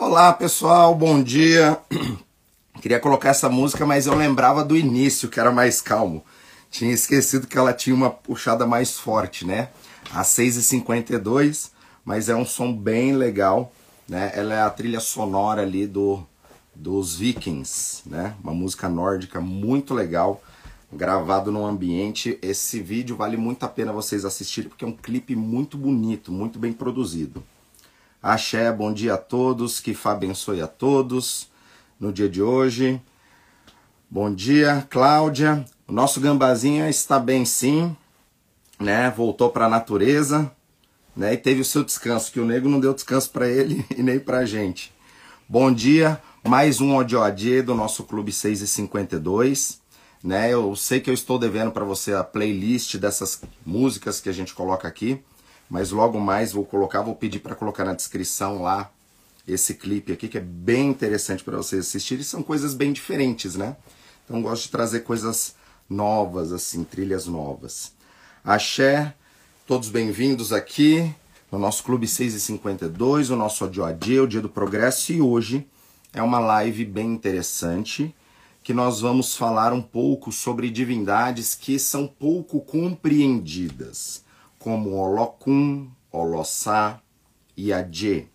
Olá pessoal, bom dia. Queria colocar essa música, mas eu lembrava do início, que era mais calmo. Tinha esquecido que ela tinha uma puxada mais forte, né? A 6h52, mas é um som bem legal, né? Ela é a trilha sonora ali do, dos Vikings, né? Uma música nórdica muito legal, gravado num ambiente. Esse vídeo vale muito a pena vocês assistirem, porque é um clipe muito bonito, muito bem produzido. Axé, bom dia a todos, que Fá abençoe a todos no dia de hoje. Bom dia, Cláudia. O nosso gambazinha está bem sim, né? Voltou para a natureza, né? E teve o seu descanso, que o nego não deu descanso para ele e nem para a gente. Bom dia, mais um ODOAD do nosso Clube 6 e 52. Né? Eu sei que eu estou devendo para você a playlist dessas músicas que a gente coloca aqui mas logo mais vou colocar, vou pedir para colocar na descrição lá esse clipe aqui que é bem interessante para vocês assistirem. São coisas bem diferentes, né? Então gosto de trazer coisas novas, assim, trilhas novas. Axé, todos bem-vindos aqui no nosso Clube 6 e 52, o nosso Adioadê, o Dia do Progresso, e hoje é uma live bem interessante que nós vamos falar um pouco sobre divindades que são pouco compreendidas como Olocum, Olossá e Adê.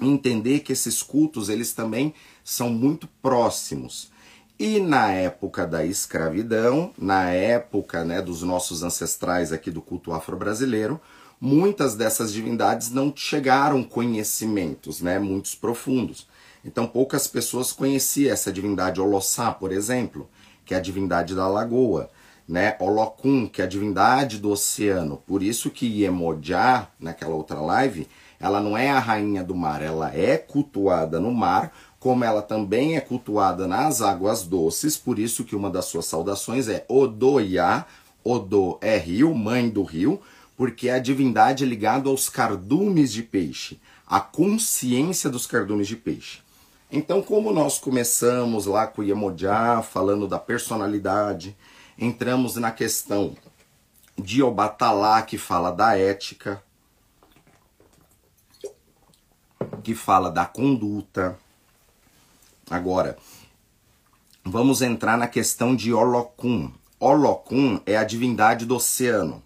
Entender que esses cultos eles também são muito próximos. E na época da escravidão, na época né, dos nossos ancestrais aqui do culto afro-brasileiro, muitas dessas divindades não chegaram conhecimentos, né, muitos profundos. Então poucas pessoas conheciam essa divindade Olossá, por exemplo, que é a divindade da lagoa né? Olokun, que é a divindade do oceano. Por isso que Iemoja, naquela outra live, ela não é a rainha do mar, ela é cultuada no mar, como ela também é cultuada nas águas doces, por isso que uma das suas saudações é Odoia, Odo é rio, mãe do rio, porque é a divindade ligada aos cardumes de peixe, a consciência dos cardumes de peixe. Então, como nós começamos lá com Iemoja, falando da personalidade, entramos na questão de Obatalá, que fala da ética, que fala da conduta. Agora, vamos entrar na questão de Olocum. Olocum é a divindade do oceano.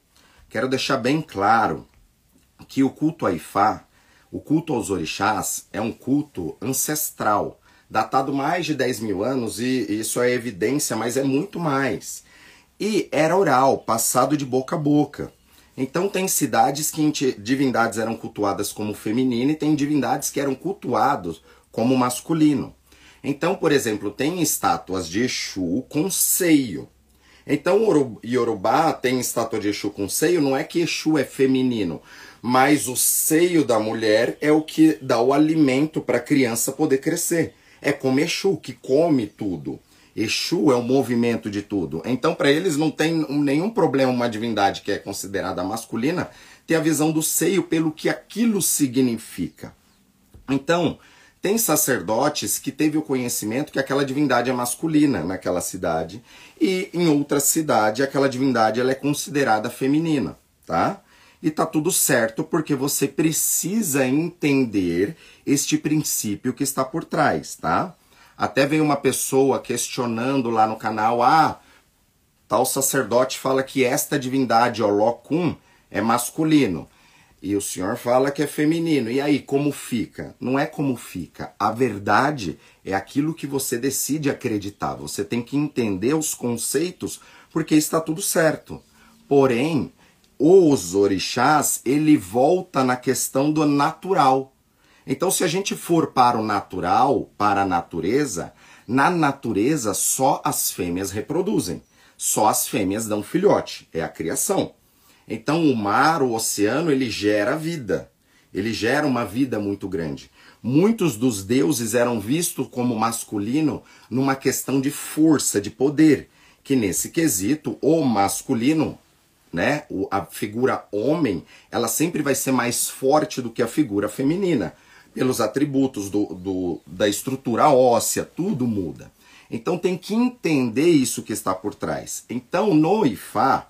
Quero deixar bem claro que o culto a Ifá, o culto aos orixás, é um culto ancestral, datado mais de 10 mil anos, e isso é evidência, mas é muito mais. E era oral, passado de boca a boca. Então tem cidades que divindades eram cultuadas como feminino e tem divindades que eram cultuados como masculino. Então, por exemplo, tem estátuas de Exu com seio. Então, Yorubá tem estátua de Exu com seio, não é que Exu é feminino, mas o seio da mulher é o que dá o alimento para a criança poder crescer. É como Exu, que come tudo. Exu é o movimento de tudo. Então, para eles, não tem nenhum problema uma divindade que é considerada masculina ter a visão do seio pelo que aquilo significa. Então, tem sacerdotes que teve o conhecimento que aquela divindade é masculina naquela cidade e em outra cidade aquela divindade ela é considerada feminina, tá? E tá tudo certo porque você precisa entender este princípio que está por trás, tá? Até vem uma pessoa questionando lá no canal: ah, tal sacerdote fala que esta divindade, Olocum, é masculino. E o senhor fala que é feminino. E aí, como fica? Não é como fica. A verdade é aquilo que você decide acreditar. Você tem que entender os conceitos porque está tudo certo. Porém, os orixás, ele volta na questão do natural. Então, se a gente for para o natural, para a natureza, na natureza só as fêmeas reproduzem. Só as fêmeas dão filhote, é a criação. Então, o mar, o oceano, ele gera vida. Ele gera uma vida muito grande. Muitos dos deuses eram vistos como masculino numa questão de força, de poder, que nesse quesito o masculino, né, a figura homem, ela sempre vai ser mais forte do que a figura feminina pelos atributos do, do, da estrutura óssea, tudo muda. Então tem que entender isso que está por trás. Então no Ifá,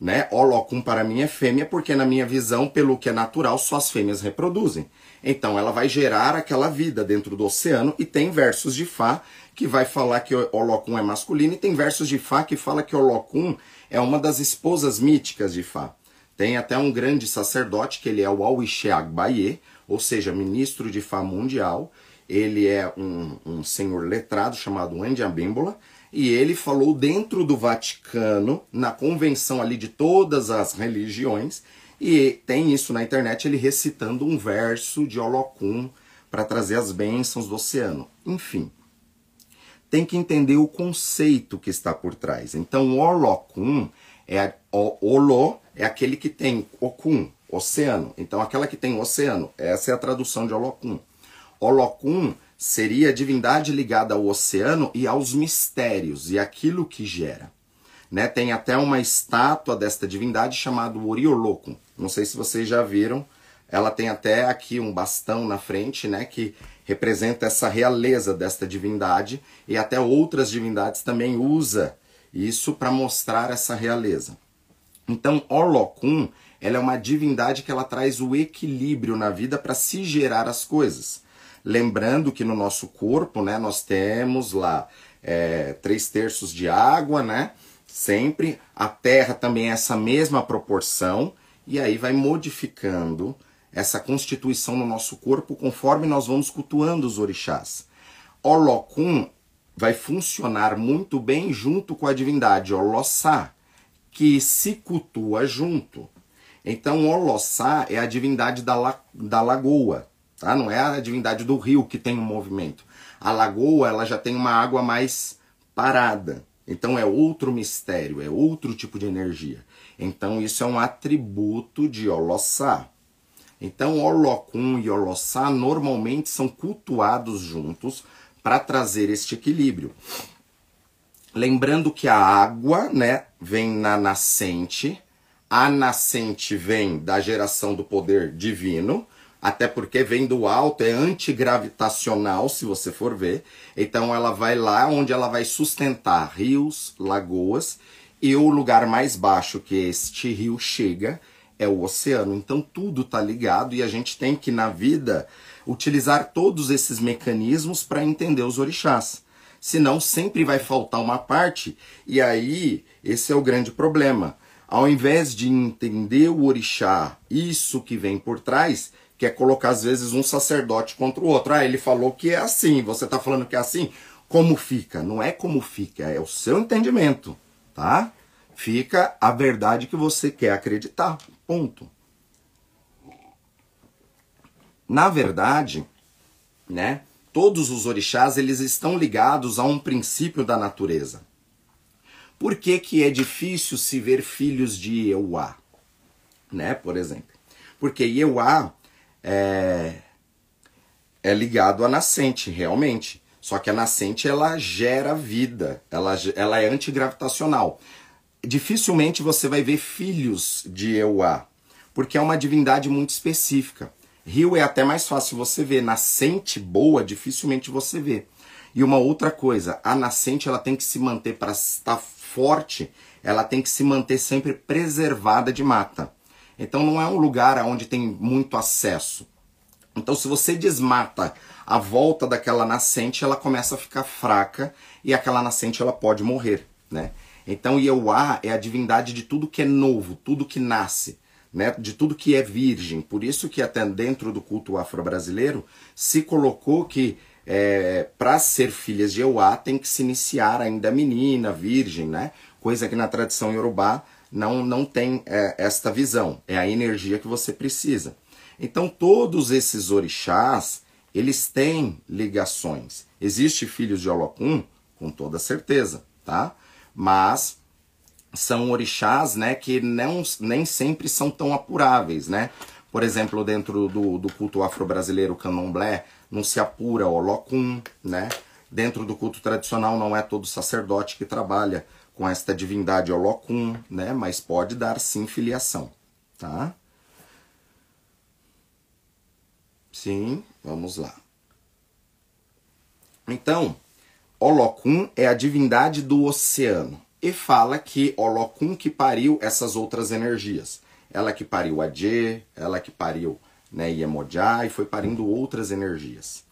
né? Olocum para mim é fêmea porque na minha visão, pelo que é natural, só as fêmeas reproduzem. Então ela vai gerar aquela vida dentro do oceano e tem versos de Fá que vai falar que Olocum é masculino e tem versos de Fá que fala que Olocum é uma das esposas míticas de Fá. Tem até um grande sacerdote que ele é o Awiche Agbaye, ou seja, ministro de Fá mundial. Ele é um, um senhor letrado chamado Andy Abimbola e ele falou dentro do Vaticano, na convenção ali de todas as religiões, e tem isso na internet, ele recitando um verso de Olocum para trazer as bênçãos do oceano. Enfim, tem que entender o conceito que está por trás. Então, Olocum é o Olo é aquele que tem Okun, oceano. Então, aquela que tem oceano, essa é a tradução de Olocum. Olocum seria a divindade ligada ao oceano e aos mistérios e aquilo que gera. Né? Tem até uma estátua desta divindade chamada Oriolocum. Não sei se vocês já viram. Ela tem até aqui um bastão na frente, né, que representa essa realeza desta divindade e até outras divindades também usa isso para mostrar essa realeza. Então, Olocum, ela é uma divindade que ela traz o equilíbrio na vida para se gerar as coisas. Lembrando que no nosso corpo, né, nós temos lá é, três terços de água, né? Sempre. A terra também é essa mesma proporção. E aí vai modificando essa constituição no nosso corpo conforme nós vamos cultuando os orixás. Olocum vai funcionar muito bem junto com a divindade Olossá, que se cultua junto. Então, Olossá é a divindade da, la da lagoa, tá? Não é a divindade do rio que tem um movimento. A lagoa, ela já tem uma água mais parada. Então é outro mistério, é outro tipo de energia. Então isso é um atributo de Olossá. Então Olocum e Olossá normalmente são cultuados juntos para trazer este equilíbrio. Lembrando que a água, né, vem na nascente, a nascente vem da geração do poder divino, até porque vem do alto, é antigravitacional, se você for ver. Então ela vai lá onde ela vai sustentar rios, lagoas, e o lugar mais baixo que este rio chega é o oceano. Então tudo está ligado e a gente tem que, na vida, utilizar todos esses mecanismos para entender os orixás. Senão sempre vai faltar uma parte, e aí esse é o grande problema. Ao invés de entender o orixá, isso que vem por trás, que é colocar às vezes um sacerdote contra o outro. Ah, ele falou que é assim, você está falando que é assim. Como fica? Não é como fica, é o seu entendimento, tá? Fica a verdade que você quer acreditar. Ponto. Na verdade, né? Todos os orixás eles estão ligados a um princípio da natureza. Por que, que é difícil se ver filhos de Euá? Né, por exemplo. Porque Euá é, é ligado à nascente, realmente. Só que a nascente ela gera vida, ela, ela é antigravitacional. Dificilmente você vai ver filhos de Euá, porque é uma divindade muito específica. Rio é até mais fácil você ver, nascente boa dificilmente você vê. E uma outra coisa, a nascente ela tem que se manter para estar forte, ela tem que se manter sempre preservada de mata. Então não é um lugar onde tem muito acesso. Então se você desmata a volta daquela nascente, ela começa a ficar fraca e aquela nascente ela pode morrer, né? Então Ieuá é a divindade de tudo que é novo, tudo que nasce, né? De tudo que é virgem. Por isso que até dentro do culto afro-brasileiro se colocou que é, para ser filhas de Euá tem que se iniciar ainda menina, virgem, né? Coisa que na tradição iorubá não, não tem é, esta visão. É a energia que você precisa. Então, todos esses orixás, eles têm ligações. Existe filhos de Olocum? Com toda certeza, tá? Mas são orixás, né, que não, nem sempre são tão apuráveis, né? Por exemplo, dentro do, do culto afro-brasileiro candomblé, não se apura Olocum, né? Dentro do culto tradicional não é todo sacerdote que trabalha com esta divindade Olocum, né? Mas pode dar sim filiação, tá? Sim, vamos lá. Então, Olocum é a divindade do oceano. e fala que Olocum que pariu essas outras energias. Ela que pariu a Dje, ela que pariu né, Iemoja e foi parindo outras energias.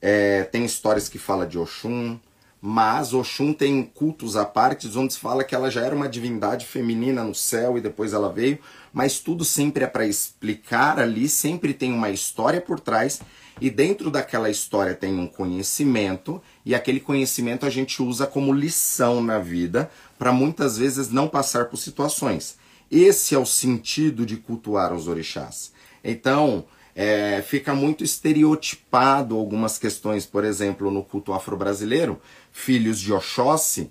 É, tem histórias que fala de Oxum, mas Oxum tem cultos à parte onde se fala que ela já era uma divindade feminina no céu e depois ela veio, mas tudo sempre é para explicar ali, sempre tem uma história por trás e dentro daquela história tem um conhecimento e aquele conhecimento a gente usa como lição na vida para muitas vezes não passar por situações. Esse é o sentido de cultuar os orixás. Então, é, fica muito estereotipado algumas questões, por exemplo, no culto afro-brasileiro, filhos de Oxóssi,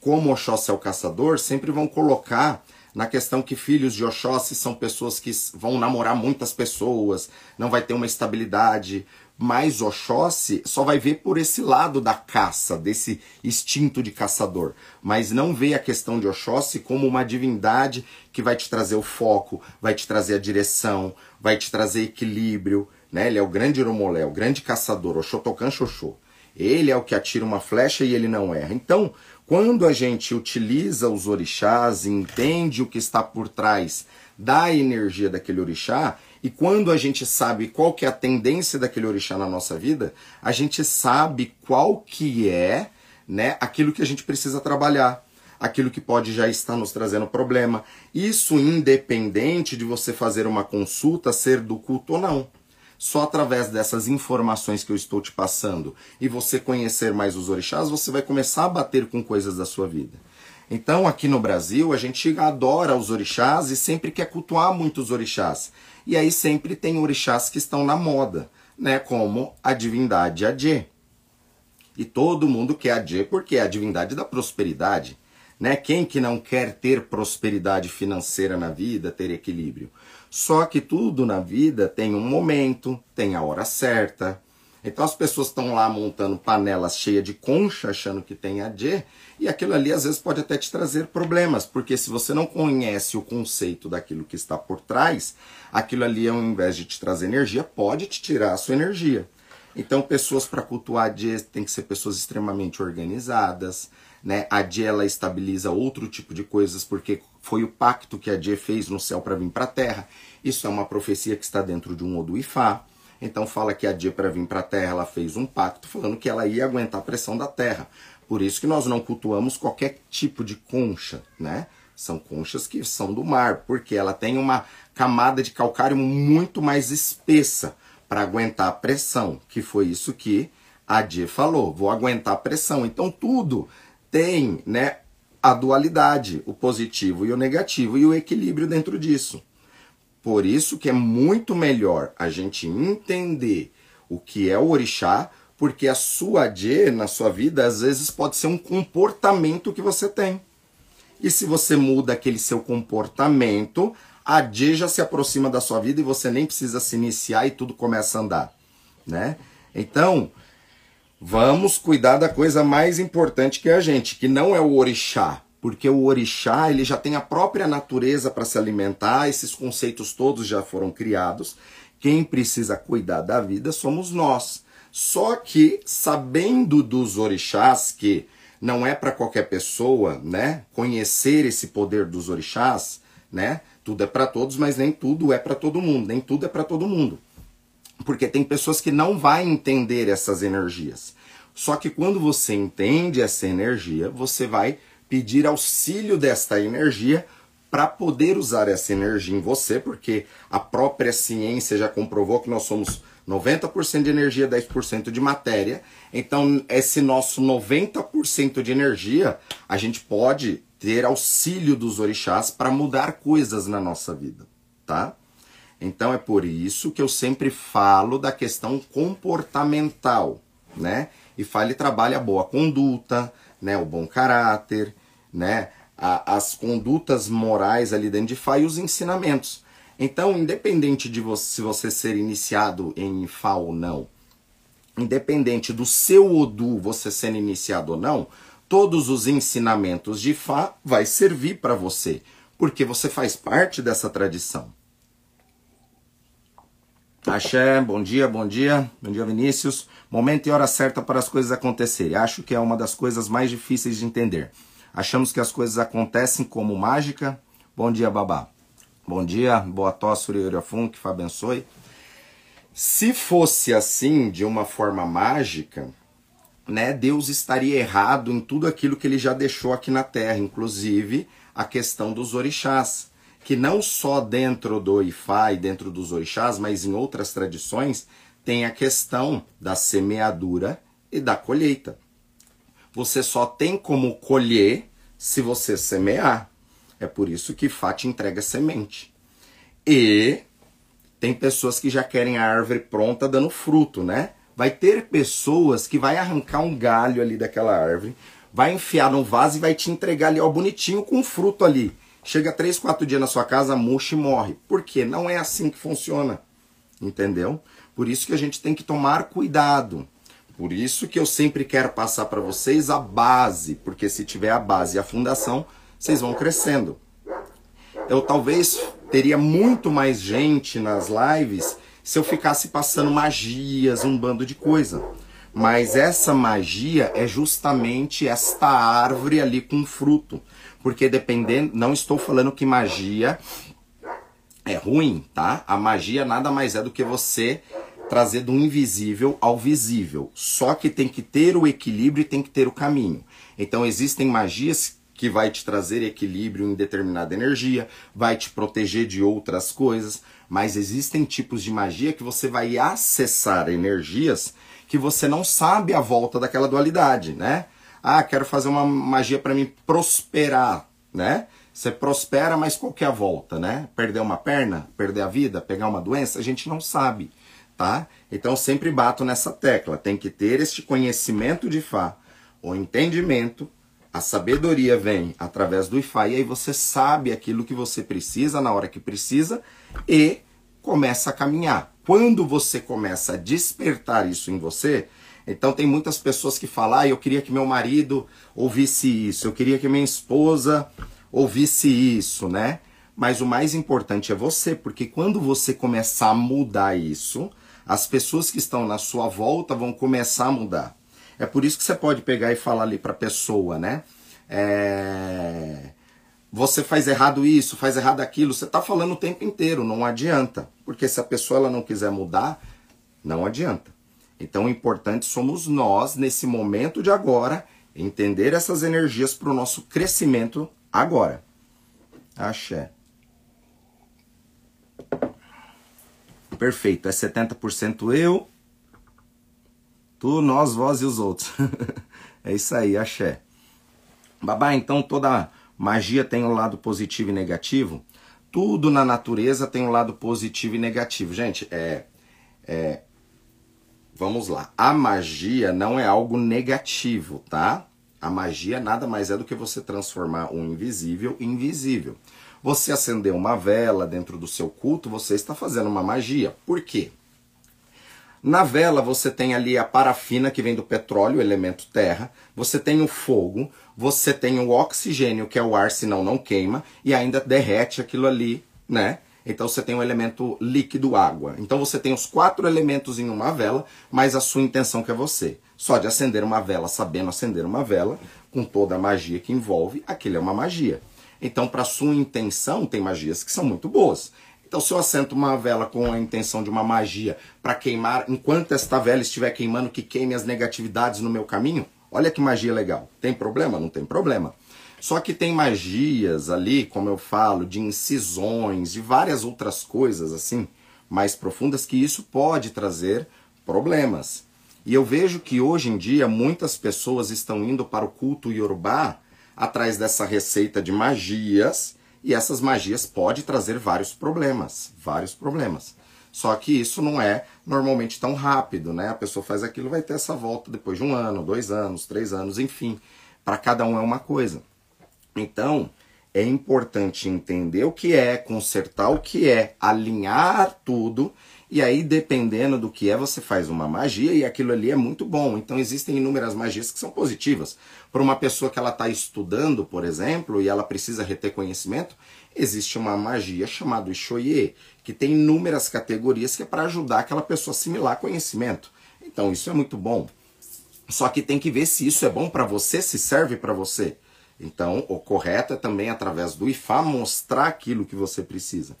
como Oxóssi é o caçador, sempre vão colocar na questão que filhos de Oxóssi são pessoas que vão namorar muitas pessoas, não vai ter uma estabilidade, mas Oxóssi só vai ver por esse lado da caça, desse instinto de caçador, mas não vê a questão de Oxóssi como uma divindade que vai te trazer o foco, vai te trazer a direção, vai te trazer equilíbrio, né? Ele é o grande Iromolé, o grande caçador, o Xotocan Xoxô. Ele é o que atira uma flecha e ele não erra. Então, quando a gente utiliza os orixás, entende o que está por trás da energia daquele orixá, e quando a gente sabe qual que é a tendência daquele orixá na nossa vida, a gente sabe qual que é, né, aquilo que a gente precisa trabalhar, aquilo que pode já estar nos trazendo problema. Isso independente de você fazer uma consulta, ser do culto ou não. Só através dessas informações que eu estou te passando e você conhecer mais os orixás, você vai começar a bater com coisas da sua vida. Então, aqui no Brasil, a gente adora os orixás e sempre quer cultuar muitos orixás. E aí sempre tem orixás que estão na moda, né? Como a divindade Adê. E todo mundo quer Adê porque é a divindade da prosperidade. Né? Quem que não quer ter prosperidade financeira na vida, ter equilíbrio? Só que tudo na vida tem um momento, tem a hora certa. Então as pessoas estão lá montando panelas cheias de concha, achando que tem Adê, e aquilo ali às vezes pode até te trazer problemas, porque se você não conhece o conceito daquilo que está por trás, aquilo ali, ao invés de te trazer energia, pode te tirar a sua energia. Então, pessoas para cultuar a Dia tem que ser pessoas extremamente organizadas, né? A Dia ela estabiliza outro tipo de coisas porque foi o pacto que a Dia fez no céu para vir para a Terra. Isso é uma profecia que está dentro de um Odu Ifá. Então fala que a Dia para vir para a Terra ela fez um pacto falando que ela ia aguentar a pressão da Terra. Por isso que nós não cultuamos qualquer tipo de concha, né? São conchas que são do mar, porque ela tem uma camada de calcário muito mais espessa para aguentar a pressão, que foi isso que a Dê falou, vou aguentar a pressão. Então tudo tem, né, a dualidade, o positivo e o negativo e o equilíbrio dentro disso. Por isso que é muito melhor a gente entender o que é o orixá, porque a sua Dê na sua vida às vezes pode ser um comportamento que você tem. E se você muda aquele seu comportamento, a D já se aproxima da sua vida e você nem precisa se iniciar e tudo começa a andar, né? Então, vamos cuidar da coisa mais importante que é a gente, que não é o orixá, porque o orixá, ele já tem a própria natureza para se alimentar, esses conceitos todos já foram criados. Quem precisa cuidar da vida somos nós. Só que sabendo dos orixás que não é para qualquer pessoa, né? Conhecer esse poder dos orixás, né? Tudo é para todos, mas nem tudo é para todo mundo, nem tudo é para todo mundo. Porque tem pessoas que não vão entender essas energias. Só que quando você entende essa energia, você vai pedir auxílio desta energia para poder usar essa energia em você, porque a própria ciência já comprovou que nós somos 90% de energia, 10% de matéria. Então, esse nosso 90% de energia, a gente pode ter auxílio dos orixás para mudar coisas na nossa vida, tá? Então é por isso que eu sempre falo da questão comportamental, né? E fale trabalha a boa conduta, né? O bom caráter, né? A, as condutas morais ali dentro de Fá e os ensinamentos. Então, independente de você, se você ser iniciado em Fá ou não, independente do seu Odu você sendo iniciado ou não, todos os ensinamentos de Fá vai servir para você, porque você faz parte dessa tradição. Axé, bom dia, bom dia, bom dia Vinícius. Momento e hora certa para as coisas acontecerem. Acho que é uma das coisas mais difíceis de entender. Achamos que as coisas acontecem como mágica. Bom dia, babá. Bom dia, boa tosse, Uriorafun, que abençoe. Se fosse assim, de uma forma mágica, né, Deus estaria errado em tudo aquilo que ele já deixou aqui na Terra, inclusive a questão dos orixás, que não só dentro do Ifá e dentro dos orixás, mas em outras tradições, tem a questão da semeadura e da colheita. Você só tem como colher se você semear. É por isso que Fá te entrega semente. E tem pessoas que já querem a árvore pronta dando fruto, né? Vai ter pessoas que vai arrancar um galho ali daquela árvore, vai enfiar num vaso e vai te entregar ali, ó, bonitinho, com fruto ali. Chega três, quatro dias na sua casa, murcha e morre. Por quê? Não é assim que funciona. Entendeu? Por isso que a gente tem que tomar cuidado. Por isso que eu sempre quero passar para vocês a base, porque se tiver a base e a fundação, vocês vão crescendo. Eu talvez teria muito mais gente nas lives se eu ficasse passando magias, um bando de coisa. Mas essa magia é justamente esta árvore ali com fruto. Porque dependendo, não estou falando que magia é ruim, tá? A magia nada mais é do que você trazer do invisível ao visível. Só que tem que ter o equilíbrio e tem que ter o caminho. Então existem magias que vai te trazer equilíbrio em determinada energia, vai te proteger de outras coisas, mas existem tipos de magia que você vai acessar energias que você não sabe a volta daquela dualidade, né? Ah, quero fazer uma magia para me prosperar, né? Você prospera, mas qual que é a volta, né? Perder uma perna, perder a vida, pegar uma doença, a gente não sabe tá? Então sempre bato nessa tecla, tem que ter este conhecimento de Fá, o entendimento, a sabedoria vem através do Ifá e aí você sabe aquilo que você precisa na hora que precisa e começa a caminhar. Quando você começa a despertar isso em você, então tem muitas pessoas que falam: ah, eu queria que meu marido ouvisse isso, eu queria que minha esposa ouvisse isso, né? Mas o mais importante é você, porque quando você começar a mudar isso, as pessoas que estão na sua volta vão começar a mudar. É por isso que você pode pegar e falar ali para a pessoa, né? É... Você faz errado isso, faz errado aquilo. Você está falando o tempo inteiro, não adianta. Porque se a pessoa ela não quiser mudar, não adianta. Então o importante somos nós, nesse momento de agora, entender essas energias para o nosso crescimento agora. Axé. Perfeito. É 70% eu, tu, nós, vós e os outros. é isso aí, axé. Babá, então toda magia tem um lado positivo e negativo? Tudo na natureza tem um lado positivo e negativo. Gente, é, é vamos lá. A magia não é algo negativo, tá? A magia nada mais é do que você transformar o invisível em visível. Você acender uma vela dentro do seu culto, você está fazendo uma magia. Por quê? Na vela você tem ali a parafina que vem do petróleo, elemento terra, você tem o fogo, você tem o oxigênio, que é o ar, senão não queima, e ainda derrete aquilo ali, né? Então você tem o elemento líquido água. Então você tem os quatro elementos em uma vela, mas a sua intenção que é você. Só de acender uma vela, sabendo acender uma vela, com toda a magia que envolve, aquilo é uma magia. Então, para sua intenção, tem magias que são muito boas. Então, se eu assento uma vela com a intenção de uma magia para queimar, enquanto esta vela estiver queimando, que queime as negatividades no meu caminho, olha que magia legal. Tem problema? Não tem problema. Só que tem magias ali, como eu falo, de incisões, de várias outras coisas assim, mais profundas, que isso pode trazer problemas. E eu vejo que hoje em dia muitas pessoas estão indo para o culto iorubá atrás dessa receita de magias e essas magias pode trazer vários problemas, vários problemas. Só que isso não é normalmente tão rápido, né? A pessoa faz aquilo, vai ter essa volta depois de um ano, dois anos, três anos, enfim. Para cada um é uma coisa. Então, é importante entender o que é, consertar o que é, alinhar tudo e aí, dependendo do que é, você faz uma magia e aquilo ali é muito bom. Então, existem inúmeras magias que são positivas. Para uma pessoa que ela está estudando, por exemplo, e ela precisa reter conhecimento, existe uma magia chamada Ishoye, que tem inúmeras categorias que é para ajudar aquela pessoa a assimilar conhecimento. Então, isso é muito bom. Só que tem que ver se isso é bom para você, se serve para você. Então, o correto é também através do IFA mostrar aquilo que você precisa.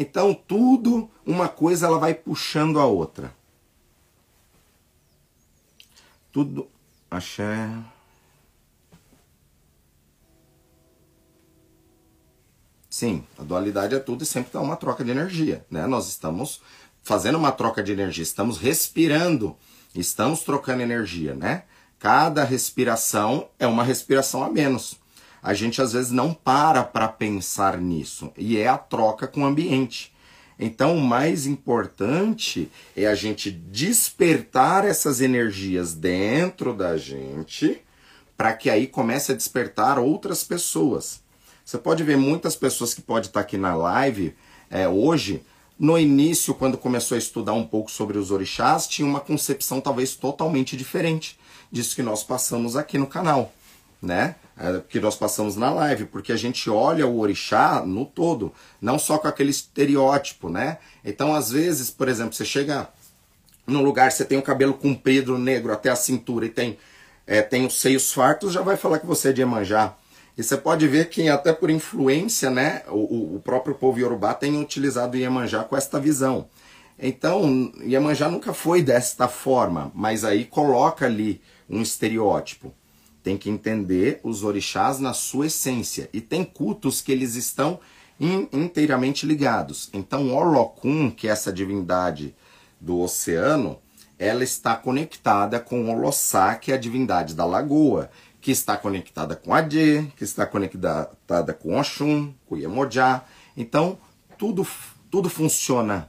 Então, tudo, uma coisa ela vai puxando a outra. Tudo, axé. Sim, a dualidade é tudo e sempre dá uma troca de energia, né? Nós estamos fazendo uma troca de energia, estamos respirando, estamos trocando energia, né? Cada respiração é uma respiração a menos. A gente às vezes não para para pensar nisso e é a troca com o ambiente. Então, o mais importante é a gente despertar essas energias dentro da gente, para que aí comece a despertar outras pessoas. Você pode ver muitas pessoas que podem estar aqui na live é, hoje. No início, quando começou a estudar um pouco sobre os orixás, tinha uma concepção talvez totalmente diferente disso que nós passamos aqui no canal, né? É, que nós passamos na live, porque a gente olha o orixá no todo, não só com aquele estereótipo, né? Então, às vezes, por exemplo, você chega num lugar, você tem o cabelo comprido, negro até a cintura e tem, é, tem os seios fartos, já vai falar que você é de Iemanjá. E você pode ver que até por influência, né, o, o próprio povo Yorubá tem utilizado o Iemanjá com esta visão. Então, Iemanjá nunca foi desta forma, mas aí coloca ali um estereótipo. Tem que entender os orixás na sua essência. E tem cultos que eles estão in, inteiramente ligados. Então, Olokun, que é essa divindade do oceano, ela está conectada com Olossá, que é a divindade da lagoa, que está conectada com Adê, que está conectada com Oxum, com Iemoja. Então, tudo, tudo funciona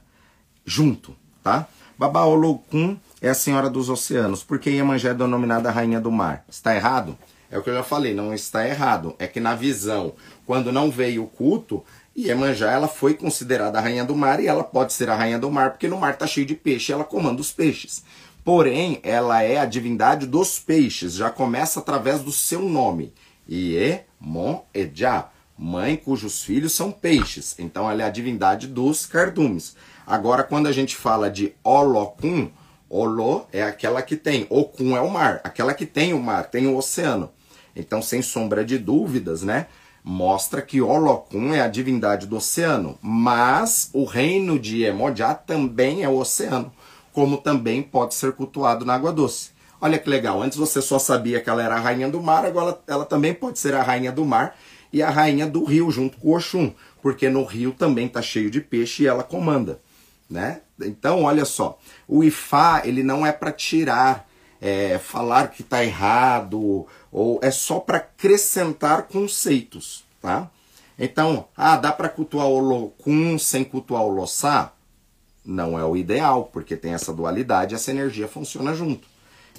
junto, tá? Baba Olokun é a senhora dos oceanos. Por que Iemanjá é denominada rainha do mar? Está errado? É o que eu já falei, não está errado. É que na visão, quando não veio o culto, Iemanjá ela foi considerada a rainha do mar e ela pode ser a rainha do mar porque no mar está cheio de peixe, ela comanda os peixes. Porém, ela é a divindade dos peixes, já começa através do seu nome. Iemonejá, mãe cujos filhos são peixes. Então ela é a divindade dos cardumes. Agora, quando a gente fala de Olokun, Olo é aquela que tem, Okun é o mar, aquela que tem o mar, tem o oceano. Então, sem sombra de dúvidas, né? Mostra que Olokun é a divindade do oceano, mas o reino de Emojá também é o oceano, como também pode ser cultuado na água doce. Olha que legal, antes você só sabia que ela era a rainha do mar, agora ela também pode ser a rainha do mar e a rainha do rio, junto com Oxum, porque no rio também está cheio de peixe e ela comanda né? Então, olha só, o IFA ele não é para tirar, é, falar que está errado, ou é só para acrescentar conceitos, tá? Então, ah, dá para cultuar o Locum sem cultuar o Lossá? Não é o ideal, porque tem essa dualidade, essa energia funciona junto.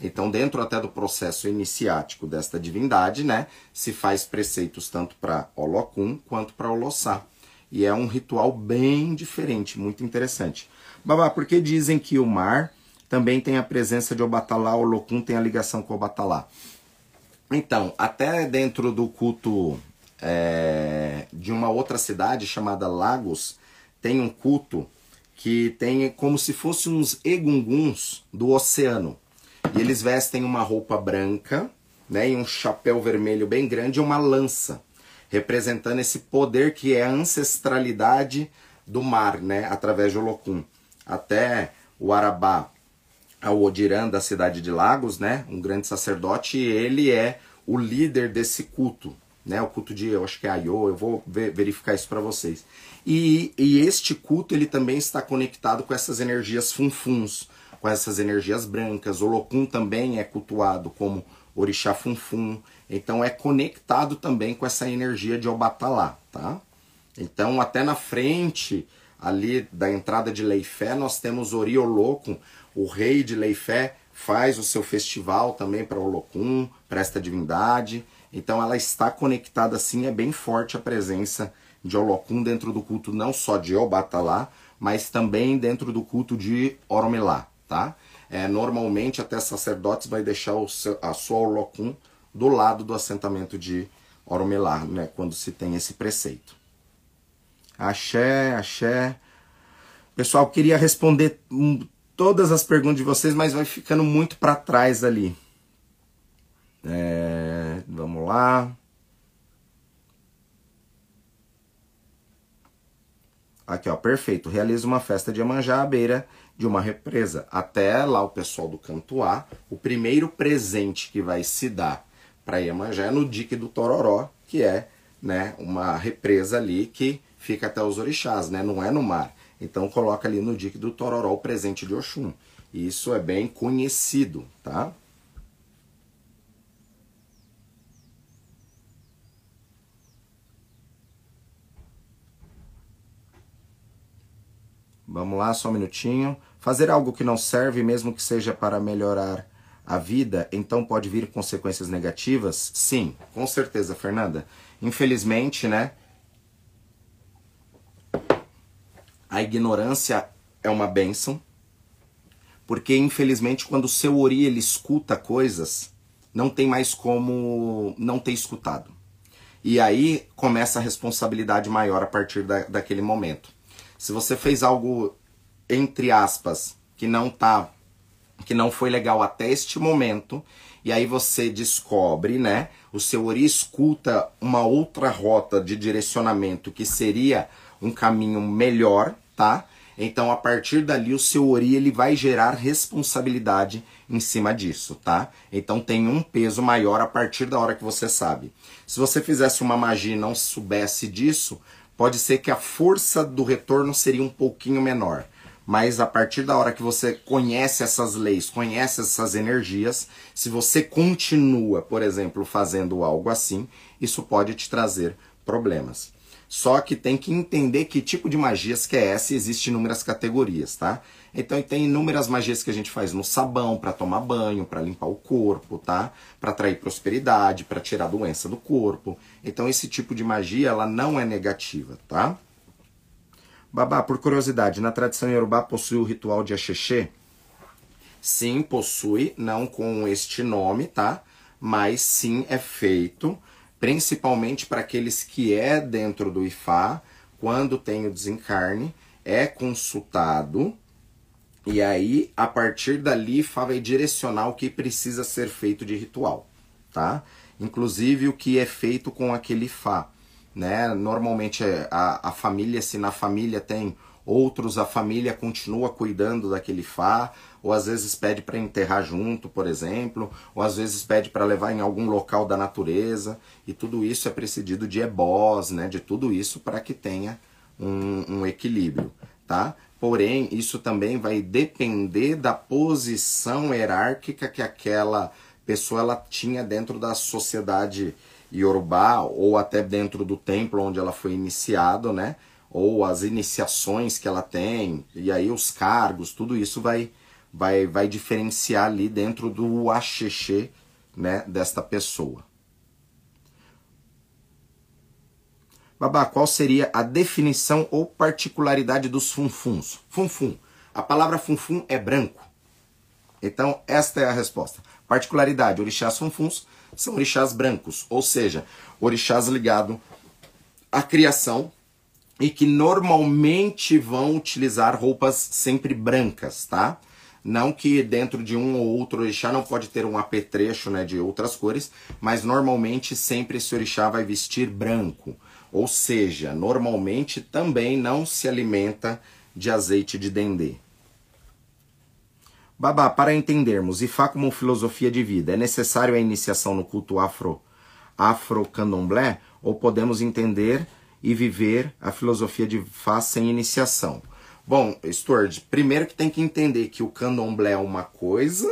Então, dentro até do processo iniciático desta divindade, né, se faz preceitos tanto para Olocum quanto para Olossá. E é um ritual bem diferente, muito interessante. Babá, por que dizem que o mar também tem a presença de Obatalá, o Locum tem a ligação com Obatalá? Então, até dentro do culto é, de uma outra cidade chamada Lagos, tem um culto que tem como se fossem uns egunguns do oceano. E eles vestem uma roupa branca, né, e um chapéu vermelho bem grande e uma lança representando esse poder que é a ancestralidade do mar, né, através de Olocum. Até o Arabá, o Odirã da cidade de Lagos, né, um grande sacerdote, ele é o líder desse culto, né, o culto de, eu acho que é Aiô, eu vou ver, verificar isso para vocês. E, e este culto ele também está conectado com essas energias funfuns, com essas energias brancas. Olocum também é cultuado como orixá funfun. Então é conectado também com essa energia de Obatalá, tá? Então até na frente ali da entrada de Leifé nós temos Orioloco, o rei de Leifé faz o seu festival também para Olocum, para esta divindade. Então ela está conectada assim, é bem forte a presença de Olocum dentro do culto não só de Obatalá, mas também dentro do culto de Oromelá, tá? É, normalmente até sacerdotes vai deixar o seu, a sua Olocum do lado do assentamento de Oromelar, né, quando se tem esse preceito. Axé, axé. Pessoal, queria responder hum, todas as perguntas de vocês, mas vai ficando muito para trás ali. É, vamos lá. Aqui, ó, perfeito. Realiza uma festa de Iemanjá à beira de uma represa. Até lá o pessoal do Canto A, o primeiro presente que vai se dar para Iemanjá é no dique do Tororó, que é, né, uma represa ali que fica até os orixás, né? Não é no mar. Então coloca ali no dique do Tororó o presente de Oxum. Isso é bem conhecido, tá? Vamos lá, só um minutinho. Fazer algo que não serve, mesmo que seja para melhorar a vida, então pode vir consequências negativas? Sim, com certeza, Fernanda. Infelizmente, né? A ignorância é uma bênção, porque infelizmente quando o seu ori ele escuta coisas, não tem mais como não ter escutado. E aí começa a responsabilidade maior a partir da, daquele momento. Se você fez algo entre aspas que não tá que não foi legal até este momento, e aí você descobre, né? O seu ori escuta uma outra rota de direcionamento que seria um caminho melhor, tá? Então, a partir dali, o seu ori ele vai gerar responsabilidade em cima disso, tá? Então, tem um peso maior a partir da hora que você sabe. Se você fizesse uma magia e não soubesse disso, pode ser que a força do retorno seria um pouquinho menor. Mas a partir da hora que você conhece essas leis, conhece essas energias, se você continua, por exemplo, fazendo algo assim, isso pode te trazer problemas. Só que tem que entender que tipo de magias que é essa e existem inúmeras categorias, tá? Então tem inúmeras magias que a gente faz no sabão para tomar banho, para limpar o corpo, tá? Para atrair prosperidade, para tirar doença do corpo. Então esse tipo de magia ela não é negativa, tá? Babá, por curiosidade, na tradição iorubá possui o ritual de Axexê? Sim, possui, não com este nome, tá? Mas sim é feito principalmente para aqueles que é dentro do Ifá, quando tem o desencarne, é consultado e aí a partir dali Ifá vai direcionar o que precisa ser feito de ritual, tá? Inclusive o que é feito com aquele Ifá, né? Normalmente a, a família, se na família tem outros, a família continua cuidando daquele Ifá, ou às vezes pede para enterrar junto, por exemplo, ou às vezes pede para levar em algum local da natureza, e tudo isso é precedido de ebós, né, de tudo isso para que tenha um, um equilíbrio, tá? Porém, isso também vai depender da posição hierárquica que aquela pessoa ela tinha dentro da sociedade iorubá ou até dentro do templo onde ela foi iniciado, né? Ou as iniciações que ela tem, e aí os cargos, tudo isso vai vai, vai diferenciar ali dentro do axexê né, desta pessoa. Babá, qual seria a definição ou particularidade dos funfuns? Funfun. A palavra funfun é branco. Então, esta é a resposta. Particularidade: orixás funfuns são orixás brancos, ou seja, orixás ligados à criação e que normalmente vão utilizar roupas sempre brancas, tá? Não que dentro de um ou outro orixá não pode ter um apetrecho né, de outras cores, mas normalmente sempre esse orixá vai vestir branco. Ou seja, normalmente também não se alimenta de azeite de dendê. Babá, para entendermos Ifá como filosofia de vida, é necessário a iniciação no culto afro, afro-candomblé ou podemos entender e viver a filosofia de Ifá sem iniciação? Bom, Stuart, primeiro que tem que entender que o candomblé é uma coisa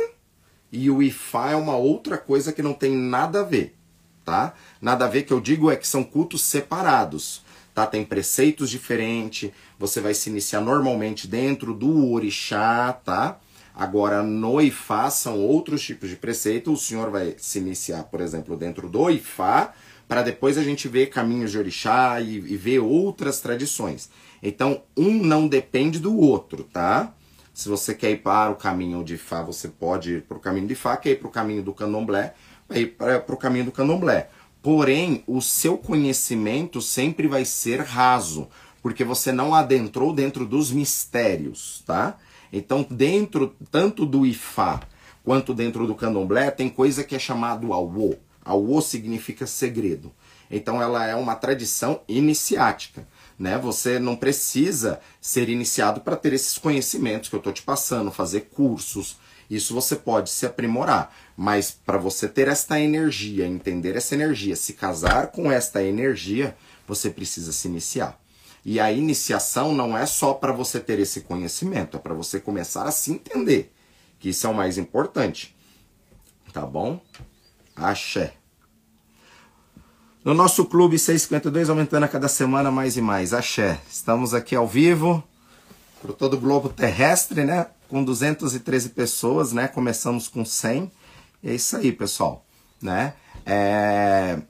e o ifá é uma outra coisa que não tem nada a ver, tá? Nada a ver que eu digo é que são cultos separados, tá? Tem preceitos diferentes, você vai se iniciar normalmente dentro do orixá, tá? Agora, no Ifá são outros tipos de preceito. O senhor vai se iniciar, por exemplo, dentro do Ifá, para depois a gente ver caminhos de orixá e, e ver outras tradições. Então, um não depende do outro, tá? Se você quer ir para o caminho de Fá, você pode ir para o caminho de Fá, quer ir para o caminho do candomblé, vai ir para o caminho do candomblé. Porém, o seu conhecimento sempre vai ser raso, porque você não adentrou dentro dos mistérios, tá? Então, dentro tanto do Ifá quanto dentro do candomblé, tem coisa que é chamado Awo. Awo significa segredo. Então, ela é uma tradição iniciática. né? Você não precisa ser iniciado para ter esses conhecimentos que eu estou te passando, fazer cursos. Isso você pode se aprimorar, mas para você ter esta energia, entender essa energia, se casar com esta energia, você precisa se iniciar. E a iniciação não é só para você ter esse conhecimento, é para você começar a se entender, que isso é o mais importante. Tá bom? Axé. No nosso clube 652 aumentando a cada semana mais e mais. Axé. Estamos aqui ao vivo para todo o globo terrestre, né? Com 213 pessoas, né? Começamos com 100. E é isso aí, pessoal, né? É,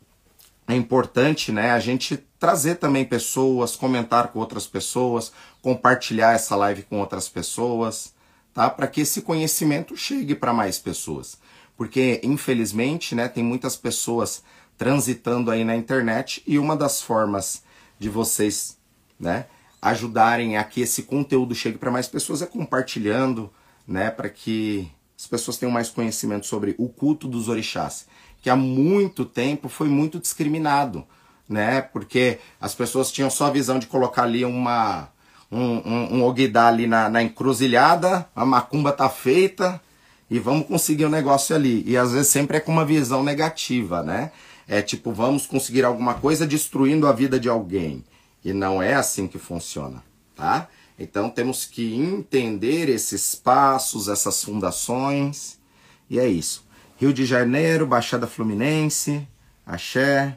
é importante, né, a gente trazer também pessoas, comentar com outras pessoas, compartilhar essa live com outras pessoas, tá? Para que esse conhecimento chegue para mais pessoas. Porque, infelizmente, né, tem muitas pessoas transitando aí na internet e uma das formas de vocês, né, ajudarem a que esse conteúdo chegue para mais pessoas é compartilhando, né, para que as pessoas tenham mais conhecimento sobre o culto dos orixás, que há muito tempo foi muito discriminado, né, porque as pessoas tinham só a visão de colocar ali uma um, um, um ali na, na encruzilhada, a macumba tá feita e vamos conseguir o um negócio ali. E às vezes sempre é com uma visão negativa, né? é tipo, vamos conseguir alguma coisa destruindo a vida de alguém. E não é assim que funciona, tá? Então temos que entender esses passos, essas fundações. E é isso. Rio de Janeiro, Baixada Fluminense, Axé.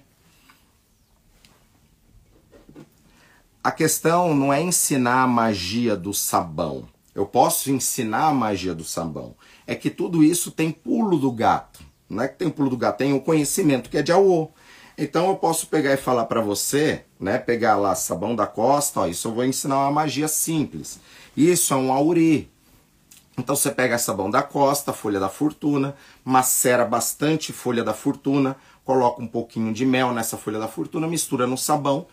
A questão não é ensinar a magia do sabão. Eu posso ensinar a magia do sabão. É que tudo isso tem pulo do gato. Não é que tem pulo do gato, tem o conhecimento que é de Aô. Então eu posso pegar e falar para você, né? Pegar lá sabão da costa, ó, isso eu vou ensinar uma magia simples. Isso é um auri. Então você pega sabão da costa, folha da fortuna, macera bastante folha da fortuna, coloca um pouquinho de mel nessa folha da fortuna, mistura no sabão,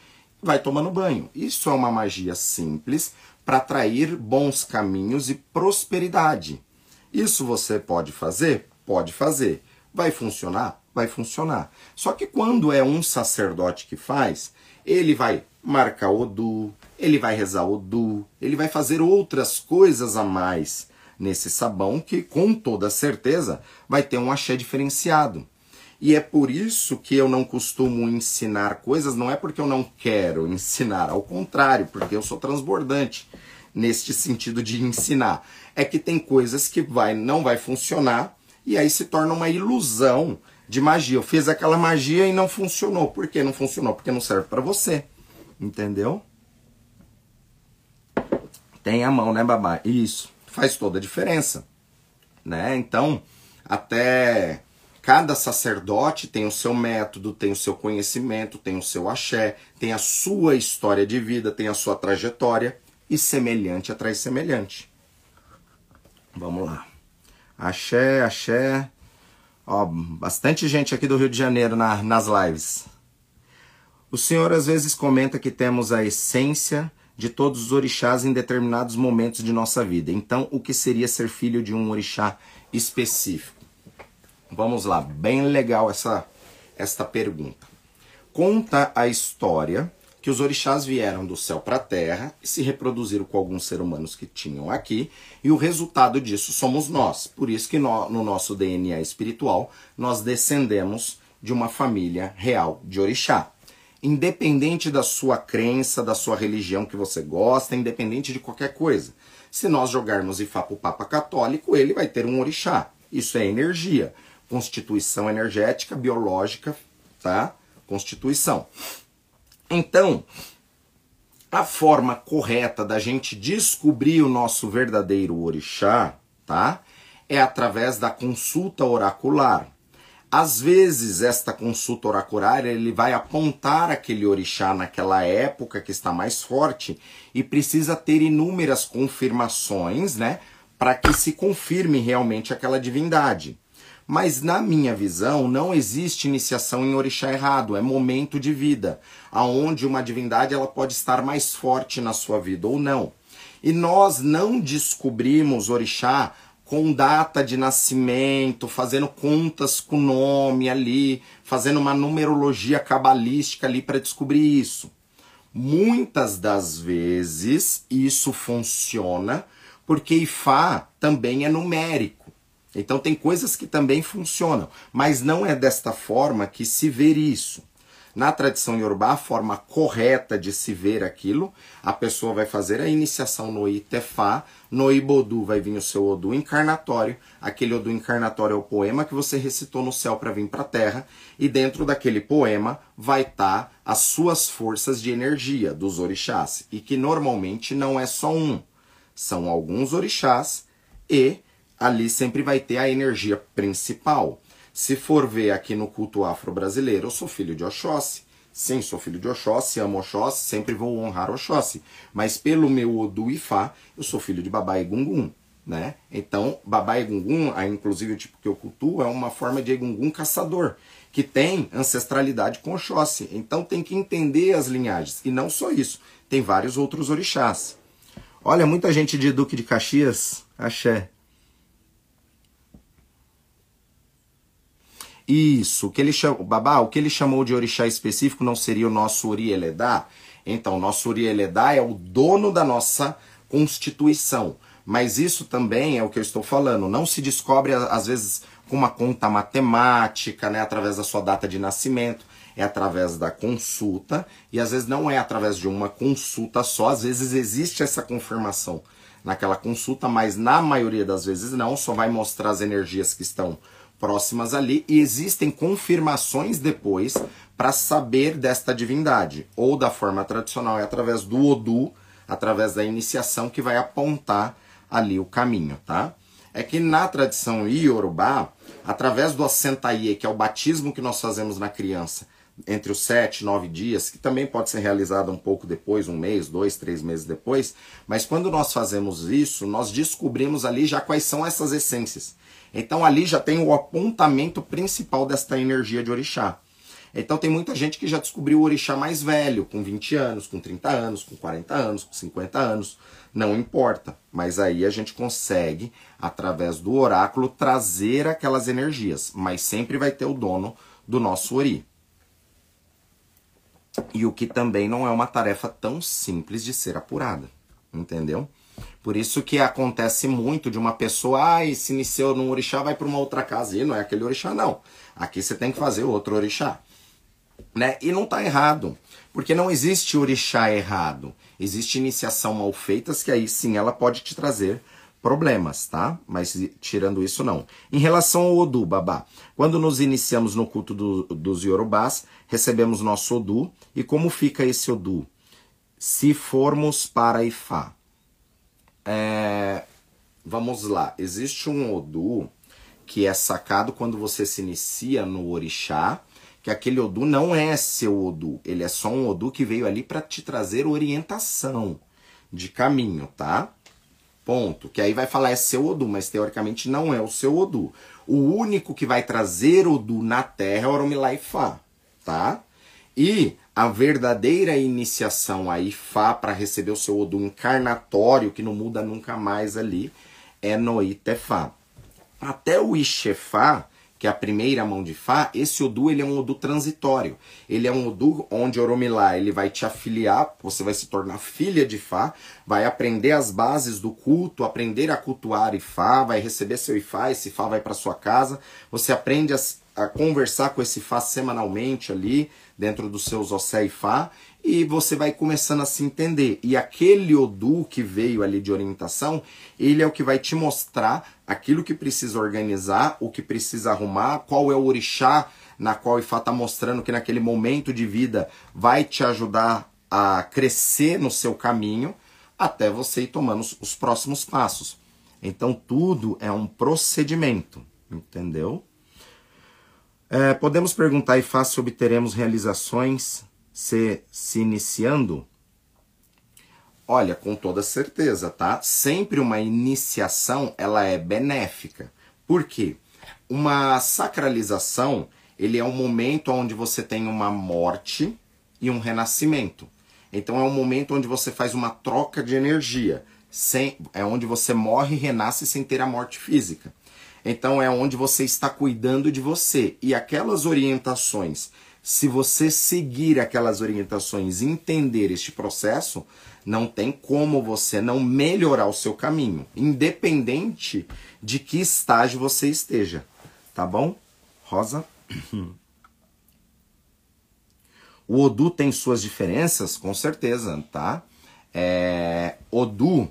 vai tomando banho. Isso é uma magia simples para atrair bons caminhos e prosperidade. Isso você pode fazer? Pode fazer. Vai funcionar? Vai funcionar. Só que quando é um sacerdote que faz, ele vai marcar Odu, ele vai rezar Odu, ele vai fazer outras coisas a mais nesse sabão que com toda certeza vai ter um axé diferenciado. E é por isso que eu não costumo ensinar coisas, não é porque eu não quero ensinar, ao contrário, porque eu sou transbordante neste sentido de ensinar. É que tem coisas que vai não vai funcionar e aí se torna uma ilusão de magia. Eu fiz aquela magia e não funcionou. Por que não funcionou? Porque não serve para você. Entendeu? Tem a mão, né, babá? Isso faz toda a diferença, né? Então, até cada sacerdote tem o seu método, tem o seu conhecimento, tem o seu axé, tem a sua história de vida, tem a sua trajetória e semelhante atrai semelhante. Vamos lá. Axé, axé. Ó, bastante gente aqui do Rio de Janeiro na, nas lives. O senhor às vezes comenta que temos a essência de todos os orixás em determinados momentos de nossa vida. Então, o que seria ser filho de um orixá específico? Vamos lá, bem legal essa esta pergunta. Conta a história que os orixás vieram do céu para a terra e se reproduziram com alguns seres humanos que tinham aqui, e o resultado disso somos nós. Por isso que no, no nosso DNA espiritual nós descendemos de uma família real de orixá. Independente da sua crença, da sua religião que você gosta, independente de qualquer coisa. Se nós jogarmos Ifá para o Papa Católico, ele vai ter um orixá. Isso é energia. Constituição energética, biológica, tá? Constituição. Então, a forma correta da gente descobrir o nosso verdadeiro orixá, tá? É através da consulta oracular. Às vezes, esta consulta oracular ele vai apontar aquele orixá naquela época que está mais forte e precisa ter inúmeras confirmações, né, para que se confirme realmente aquela divindade. Mas na minha visão, não existe iniciação em orixá errado, é momento de vida, aonde uma divindade ela pode estar mais forte na sua vida ou não. E nós não descobrimos orixá com data de nascimento, fazendo contas com nome ali, fazendo uma numerologia cabalística ali para descobrir isso. Muitas das vezes isso funciona porque Ifá também é numérico. Então tem coisas que também funcionam, mas não é desta forma que se vê isso. Na tradição Yorubá, a forma correta de se ver aquilo, a pessoa vai fazer a iniciação no Itefá, no Ibodu vai vir o seu Odu encarnatório, aquele Odu encarnatório é o poema que você recitou no céu para vir para a terra, e dentro daquele poema vai estar tá as suas forças de energia dos orixás, e que normalmente não é só um, são alguns orixás, e ali sempre vai ter a energia principal. Se for ver aqui no culto afro-brasileiro, eu sou filho de Oxóssi. Sim, sou filho de Oxóssi, amo Oxóssi, sempre vou honrar Oxóssi. Mas pelo meu Odu Ifá, eu sou filho de Babá e Gungun. Né? Então, Babá e Gungun, inclusive o tipo que eu cultuo, é uma forma de Egungun caçador, que tem ancestralidade com Oxóssi. Então tem que entender as linhagens. E não só isso, tem vários outros orixás. Olha, muita gente de Duque de Caxias, axé. Isso, o que ele chamou, babá, o que ele chamou de orixá específico não seria o nosso Orieledá? Então, o nosso Orieledá é o dono da nossa constituição. Mas isso também é o que eu estou falando, não se descobre às vezes com uma conta matemática, né, através da sua data de nascimento, é através da consulta, e às vezes não é através de uma consulta só, às vezes existe essa confirmação naquela consulta, mas na maioria das vezes não, só vai mostrar as energias que estão próximas ali e existem confirmações depois para saber desta divindade. Ou da forma tradicional é através do Odu, através da iniciação que vai apontar ali o caminho, tá? É que na tradição Iorubá, através do assentaie, que é o batismo que nós fazemos na criança, entre os sete, nove dias, que também pode ser realizado um pouco depois, um mês, dois, três meses depois, mas quando nós fazemos isso, nós descobrimos ali já quais são essas essências. Então ali já tem o apontamento principal desta energia de orixá. Então tem muita gente que já descobriu o orixá mais velho, com 20 anos, com 30 anos, com 40 anos, com 50 anos, não importa. Mas aí a gente consegue, através do oráculo, trazer aquelas energias, mas sempre vai ter o dono do nosso ori. E o que também não é uma tarefa tão simples de ser apurada, entendeu? Por isso que acontece muito de uma pessoa, ah, se iniciou num orixá, vai para uma outra casa. E não é aquele orixá, não. Aqui você tem que fazer outro orixá. Né? E não está errado. Porque não existe orixá errado. Existe iniciação mal feitas que aí sim ela pode te trazer problemas, tá? Mas tirando isso, não. Em relação ao Odu, babá, quando nos iniciamos no culto do, dos Yorubás, recebemos nosso Odu. E como fica esse Odu? Se formos para Ifá, é, vamos lá, existe um Odu que é sacado quando você se inicia no Orixá, que aquele Odu não é seu Odu, ele é só um Odu que veio ali para te trazer orientação de caminho, tá? Ponto. Que aí vai falar é seu Odu, mas teoricamente não é o seu Odu. O único que vai trazer Odu na Terra é o Oromilai-Fá, tá? E a verdadeira iniciação a Ifá para receber o seu Odu encarnatório, que não muda nunca mais ali, é no Itefá. Até o Ixefá, que é a primeira mão de Fá, esse Odu ele é um Odu transitório. Ele é um Odu onde Oromilá ele vai te afiliar, você vai se tornar filha de Fá, vai aprender as bases do culto, aprender a cultuar Ifá, vai receber seu Ifá, esse Fá vai para sua casa, você aprende a, a conversar com esse Fá semanalmente ali, dentro dos seus Osé e Fá, e você vai começando a se entender. E aquele Odu que veio ali de orientação, ele é o que vai te mostrar aquilo que precisa organizar, o que precisa arrumar, qual é o orixá na qual o Ifá está mostrando que naquele momento de vida vai te ajudar a crescer no seu caminho, até você ir tomando os próximos passos. Então tudo é um procedimento, entendeu? É, podemos perguntar e fácil obteremos realizações se, se iniciando? Olha, com toda certeza, tá? Sempre uma iniciação, ela é benéfica. Por quê? Uma sacralização, ele é um momento onde você tem uma morte e um renascimento. Então é um momento onde você faz uma troca de energia. Sem, é onde você morre e renasce sem ter a morte física. Então é onde você está cuidando de você. E aquelas orientações se você seguir aquelas orientações e entender este processo, não tem como você não melhorar o seu caminho, independente de que estágio você esteja. Tá bom? Rosa? O Odu tem suas diferenças? Com certeza, tá? É, Odu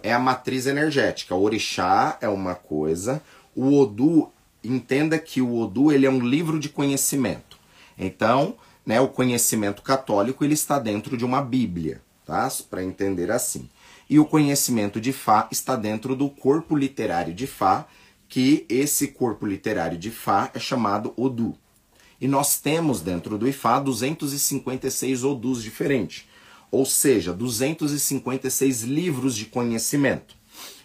é a matriz energética. O orixá é uma coisa. O Odu, entenda que o Odu ele é um livro de conhecimento. Então, né, o conhecimento católico ele está dentro de uma Bíblia, tá? Para entender assim. E o conhecimento de Fá está dentro do corpo literário de Fá, que esse corpo literário de Fá é chamado Odu. E nós temos dentro do Ifá 256 Odus diferentes, ou seja, 256 livros de conhecimento.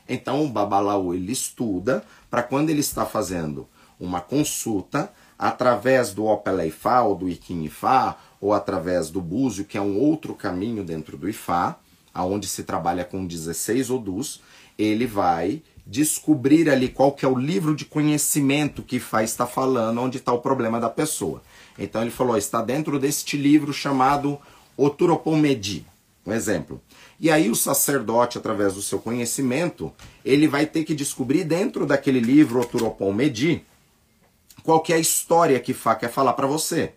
Então o Babalaú ele estuda para quando ele está fazendo uma consulta através do Opela Ifá ou do Ikin Ifá ou através do Búzio, que é um outro caminho dentro do Ifá, aonde se trabalha com 16 Odus, ele vai descobrir ali qual que é o livro de conhecimento que faz estar falando, onde está o problema da pessoa. Então ele falou, está dentro deste livro chamado Oturopomedi, um exemplo. E aí o sacerdote, através do seu conhecimento, ele vai ter que descobrir dentro daquele livro Oturopomedi qual que é a história que Fá quer falar para você.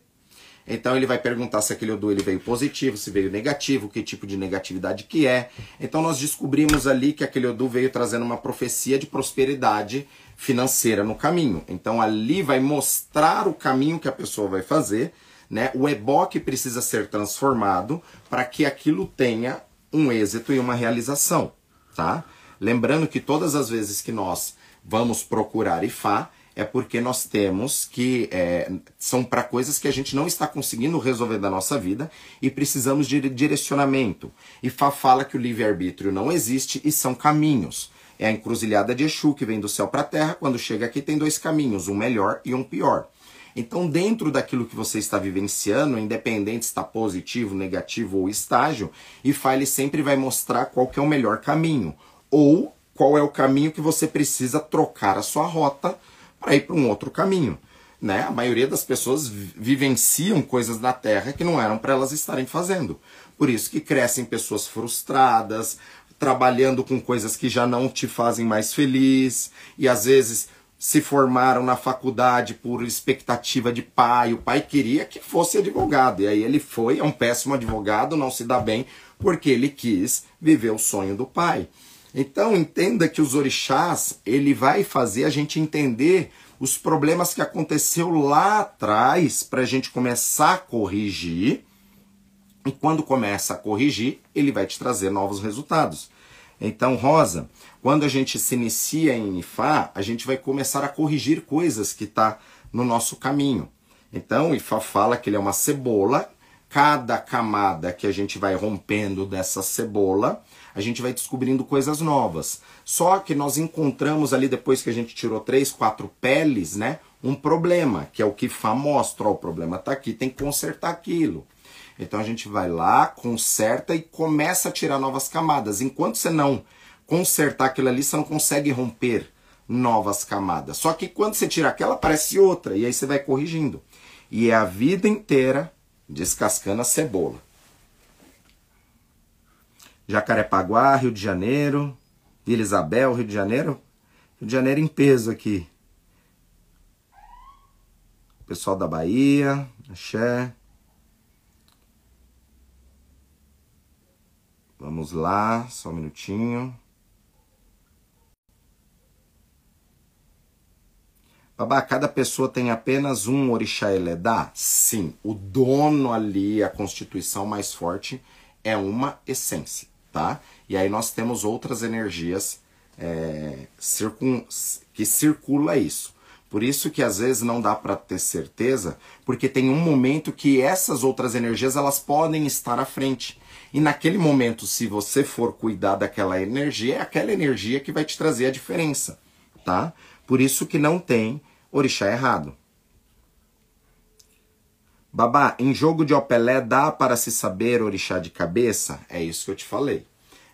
Então ele vai perguntar se aquele Odu ele veio positivo, se veio negativo, que tipo de negatividade que é. Então nós descobrimos ali que aquele Odu veio trazendo uma profecia de prosperidade financeira no caminho. Então ali vai mostrar o caminho que a pessoa vai fazer, né? O eboque precisa ser transformado para que aquilo tenha um êxito e uma realização, tá? Lembrando que todas as vezes que nós vamos procurar Ifá, é porque nós temos que. É, são para coisas que a gente não está conseguindo resolver da nossa vida e precisamos de direcionamento. E Fá fala que o livre-arbítrio não existe e são caminhos. É a encruzilhada de Exu que vem do céu para a terra. Quando chega aqui, tem dois caminhos, um melhor e um pior. Então, dentro daquilo que você está vivenciando, independente se está positivo, negativo ou estágio, Ifá ele sempre vai mostrar qual que é o melhor caminho. Ou qual é o caminho que você precisa trocar a sua rota para ir para um outro caminho. Né? A maioria das pessoas vivenciam coisas na Terra que não eram para elas estarem fazendo. Por isso que crescem pessoas frustradas, trabalhando com coisas que já não te fazem mais feliz, e às vezes se formaram na faculdade por expectativa de pai. O pai queria que fosse advogado, e aí ele foi, é um péssimo advogado, não se dá bem, porque ele quis viver o sonho do pai. Então entenda que os orixás, ele vai fazer a gente entender os problemas que aconteceu lá atrás para a gente começar a corrigir. E quando começa a corrigir, ele vai te trazer novos resultados. Então, Rosa, quando a gente se inicia em Ifá, a gente vai começar a corrigir coisas que está no nosso caminho. Então, Ifá fala que ele é uma cebola. Cada camada que a gente vai rompendo dessa cebola, a gente vai descobrindo coisas novas. Só que nós encontramos ali, depois que a gente tirou três, quatro peles, né? Um problema, que é o que Fá mostra. O problema está aqui, tem que consertar aquilo. Então a gente vai lá, conserta e começa a tirar novas camadas. Enquanto você não consertar aquilo ali, você não consegue romper novas camadas. Só que quando você tira aquela, aparece outra, e aí você vai corrigindo. E é a vida inteira descascando a cebola. Jacarepaguá, Rio de Janeiro, Vila Isabel, Rio de Janeiro. Rio de Janeiro em peso aqui. Pessoal da Bahia, axé. Vamos lá, só um minutinho. Babá, cada pessoa tem apenas um orixá eledá? Sim, o dono ali, a constituição mais forte, é uma essência tá? E aí nós temos outras energias é, circun, que circula isso. Por isso que às vezes não dá para ter certeza, porque tem um momento que essas outras energias elas podem estar à frente. E naquele momento, se você for cuidar daquela energia, é aquela energia que vai te trazer a diferença, tá? Por isso que não tem orixá errado. Babá, em jogo de Opelé dá para se saber orixá de cabeça? É isso que eu te falei,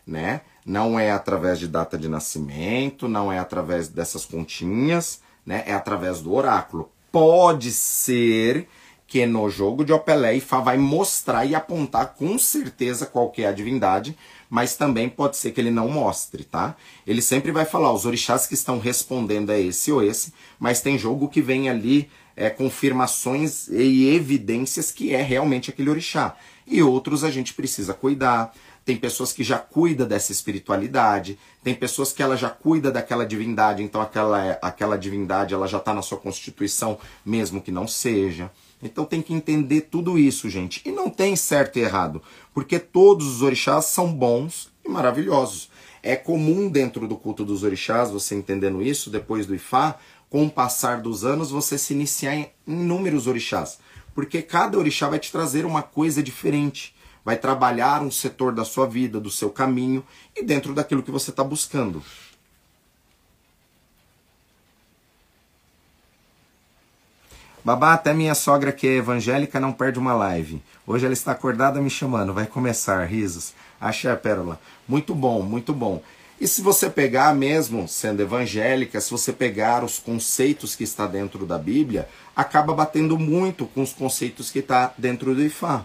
né? Não é através de data de nascimento, não é através dessas continhas, né? É através do oráculo. Pode ser que no jogo de Opelé, Ifá vai mostrar e apontar com certeza qual que é a divindade, mas também pode ser que ele não mostre, tá? Ele sempre vai falar, os orixás que estão respondendo é esse ou esse, mas tem jogo que vem ali é, confirmações e evidências que é realmente aquele orixá. E outros a gente precisa cuidar. Tem pessoas que já cuida dessa espiritualidade, tem pessoas que ela já cuida daquela divindade, então aquela, aquela divindade ela já está na sua constituição, mesmo que não seja. Então tem que entender tudo isso, gente. E não tem certo e errado, porque todos os orixás são bons e maravilhosos. É comum dentro do culto dos orixás, você entendendo isso, depois do Ifá, com o passar dos anos, você se iniciar em inúmeros orixás. Porque cada orixá vai te trazer uma coisa diferente. Vai trabalhar um setor da sua vida, do seu caminho e dentro daquilo que você está buscando. Babá, até minha sogra que é evangélica não perde uma live. Hoje ela está acordada me chamando. Vai começar, risos. Axé, Pérola. Muito bom, muito bom. E se você pegar mesmo, sendo evangélica, se você pegar os conceitos que está dentro da Bíblia, acaba batendo muito com os conceitos que está dentro do Ifá.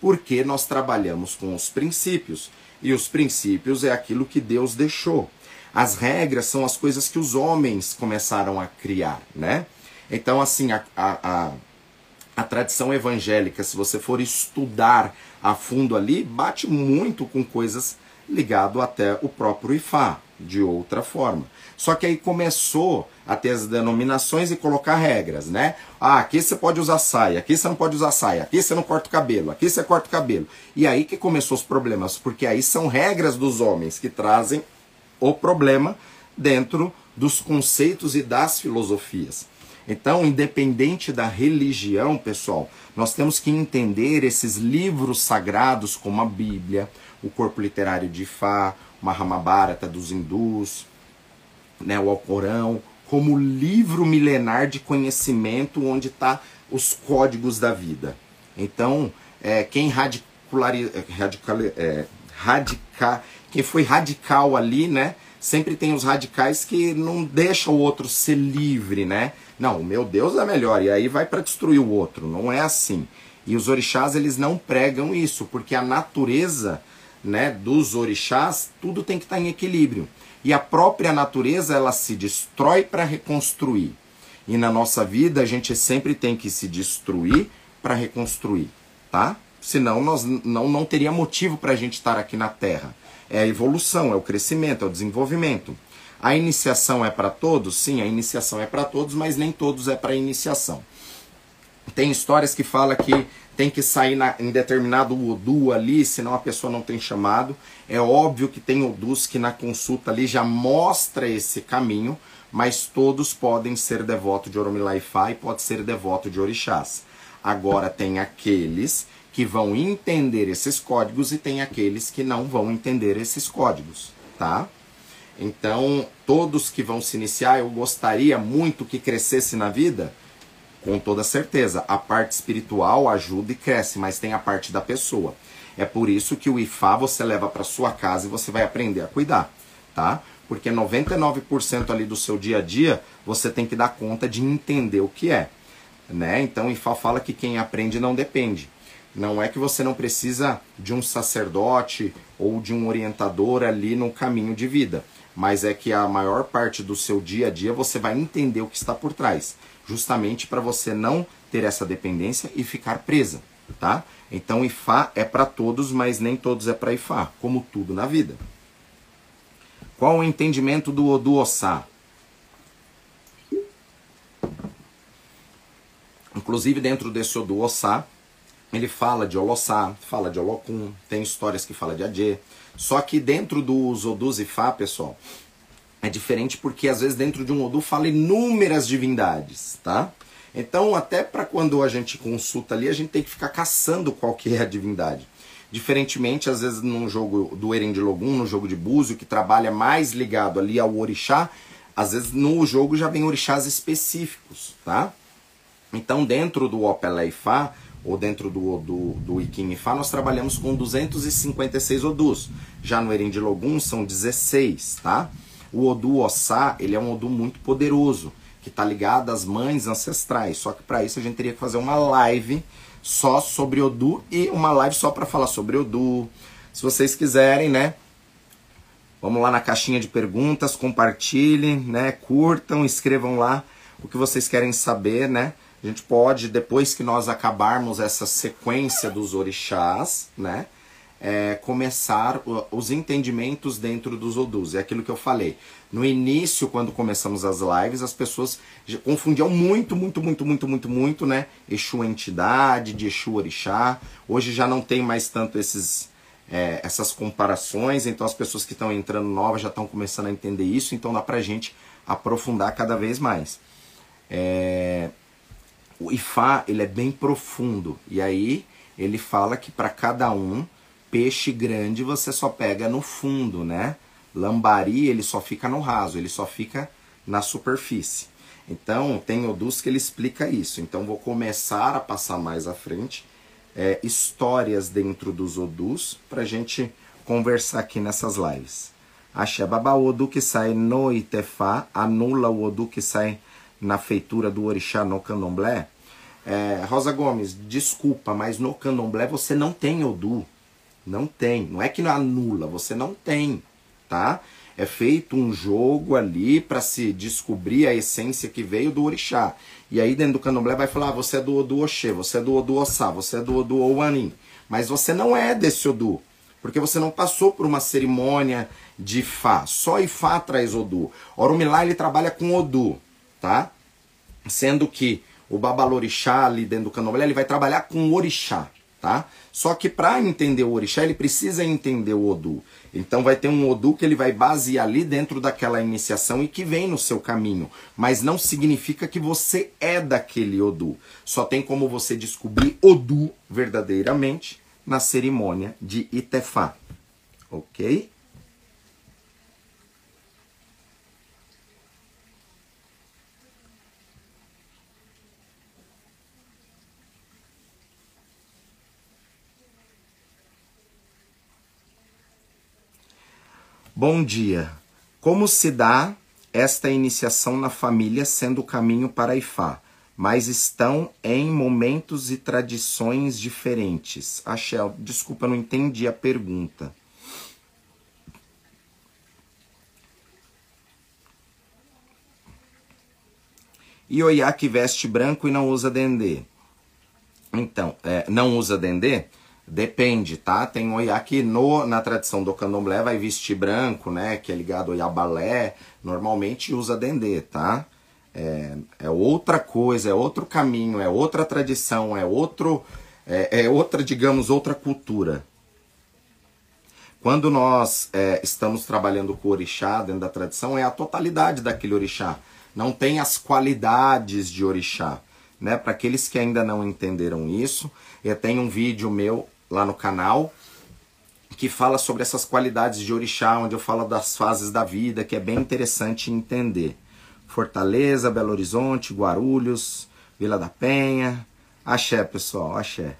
Porque nós trabalhamos com os princípios. E os princípios é aquilo que Deus deixou. As regras são as coisas que os homens começaram a criar, né? Então, assim, a, a, a, a tradição evangélica, se você for estudar a fundo ali, bate muito com coisas ligado até o próprio Ifá, de outra forma. Só que aí começou a ter as denominações e colocar regras, né? Ah, aqui você pode usar saia, aqui você não pode usar saia, aqui você não corta o cabelo, aqui você corta o cabelo. E aí que começou os problemas, porque aí são regras dos homens que trazem o problema dentro dos conceitos e das filosofias. Então, independente da religião, pessoal, nós temos que entender esses livros sagrados como a Bíblia, o corpo literário de Fá, o Mahabharata dos hindus, né, o Alcorão, como livro milenar de conhecimento onde está os códigos da vida. Então, é, quem radiculari, radical, é, radica, quem foi radical ali, né, sempre tem os radicais que não deixam o outro ser livre, né? Não, o meu Deus é melhor e aí vai para destruir o outro. Não é assim. E os orixás eles não pregam isso, porque a natureza, né, dos orixás, tudo tem que estar tá em equilíbrio. E a própria natureza ela se destrói para reconstruir. E na nossa vida a gente sempre tem que se destruir para reconstruir, tá? Senão nós não, não teria motivo para a gente estar aqui na Terra. É a evolução, é o crescimento, é o desenvolvimento. A iniciação é para todos? Sim, a iniciação é para todos, mas nem todos é para iniciação. Tem histórias que fala que tem que sair na, em determinado Odu ali, senão a pessoa não tem chamado. É óbvio que tem Odus que na consulta ali já mostra esse caminho, mas todos podem ser devoto de Oromilaifá e pode ser devoto de Orixás. Agora tem aqueles que vão entender esses códigos e tem aqueles que não vão entender esses códigos, tá? Então, todos que vão se iniciar, eu gostaria muito que crescesse na vida, com toda certeza. A parte espiritual ajuda e cresce, mas tem a parte da pessoa. É por isso que o IFA você leva para sua casa e você vai aprender a cuidar, tá? Porque 99% ali do seu dia a dia, você tem que dar conta de entender o que é, né? Então, o IFA fala que quem aprende não depende. Não é que você não precisa de um sacerdote ou de um orientador ali no caminho de vida mas é que a maior parte do seu dia a dia você vai entender o que está por trás, justamente para você não ter essa dependência e ficar presa, tá? Então Ifá é para todos, mas nem todos é para Ifá, como tudo na vida. Qual o entendimento do Odu Ossá? Inclusive dentro desse Odu Ossá, ele fala de Olossá, fala de Olocum, tem histórias que fala de Adê, só que dentro dos Odus e Fá, pessoal, é diferente porque às vezes dentro de um Odu fala inúmeras divindades, tá? Então, até para quando a gente consulta ali, a gente tem que ficar caçando qual que é a divindade. Diferentemente, às vezes, num jogo do Eren de no jogo de Búzio, que trabalha mais ligado ali ao orixá, às vezes no jogo já vem orixás específicos, tá? Então, dentro do Opelé Fá, ou dentro do, do, do Ikim-Fá, nós trabalhamos com 256 Odus. Já no Erim de são 16, tá? O Odu Ossá, ele é um Odu muito poderoso, que está ligada às mães ancestrais. Só que para isso a gente teria que fazer uma live só sobre Odu e uma live só para falar sobre Odu. Se vocês quiserem, né? Vamos lá na caixinha de perguntas, compartilhem, né? Curtam, escrevam lá o que vocês querem saber, né? A gente pode, depois que nós acabarmos essa sequência dos orixás, né? É, começar os entendimentos dentro dos Odus. É aquilo que eu falei. No início, quando começamos as lives, as pessoas confundiam muito, muito, muito, muito, muito, muito, né? Exu entidade, de Exu orixá. Hoje já não tem mais tanto esses, é, essas comparações, então as pessoas que estão entrando novas já estão começando a entender isso, então dá pra gente aprofundar cada vez mais. É, o Ifá ele é bem profundo e aí ele fala que para cada um peixe grande você só pega no fundo, né? Lambari ele só fica no raso, ele só fica na superfície. Então tem Odus que ele explica isso. Então vou começar a passar mais à frente é, histórias dentro dos Odus para gente conversar aqui nessas lives. Axé Baba, o Odu que sai no Itefá anula o Odu que sai na feitura do orixá no candomblé. É, Rosa Gomes, desculpa, mas no candomblé você não tem Odu. Não tem. Não é que não anula, você não tem, tá? É feito um jogo ali para se descobrir a essência que veio do orixá. E aí dentro do candomblé vai falar, ah, você é do Odu Oxê, você é do Odu Ossá, você é do Odu Ouanim. Mas você não é desse Odu. Porque você não passou por uma cerimônia de Fá. Só Ifá traz Odu. Orumilá ele trabalha com Odu tá? Sendo que o babalorixá ali dentro do candomblé, ele vai trabalhar com o orixá, tá? Só que para entender o orixá, ele precisa entender o Odu. Então vai ter um Odu que ele vai basear ali dentro daquela iniciação e que vem no seu caminho. Mas não significa que você é daquele Odu. Só tem como você descobrir Odu verdadeiramente na cerimônia de Itefá. Ok? Bom dia. Como se dá esta iniciação na família sendo o caminho para Ifá? Mas estão em momentos e tradições diferentes. Axel, desculpa, não entendi a pergunta. Ioiá que veste branco e não usa dendê. Então, é, não usa dendê? Depende, tá? Tem oiá que no, na tradição do candomblé vai vestir branco, né? Que é ligado ao balé. Normalmente usa dendê, tá? É, é, outra coisa, é outro caminho, é outra tradição, é outro, é, é outra, digamos, outra cultura. Quando nós é, estamos trabalhando com o orixá dentro da tradição, é a totalidade daquele orixá. Não tem as qualidades de orixá. Né? Para aqueles que ainda não entenderam isso, eu tenho um vídeo meu lá no canal, que fala sobre essas qualidades de orixá, onde eu falo das fases da vida, que é bem interessante entender. Fortaleza, Belo Horizonte, Guarulhos, Vila da Penha. Axé, pessoal, axé.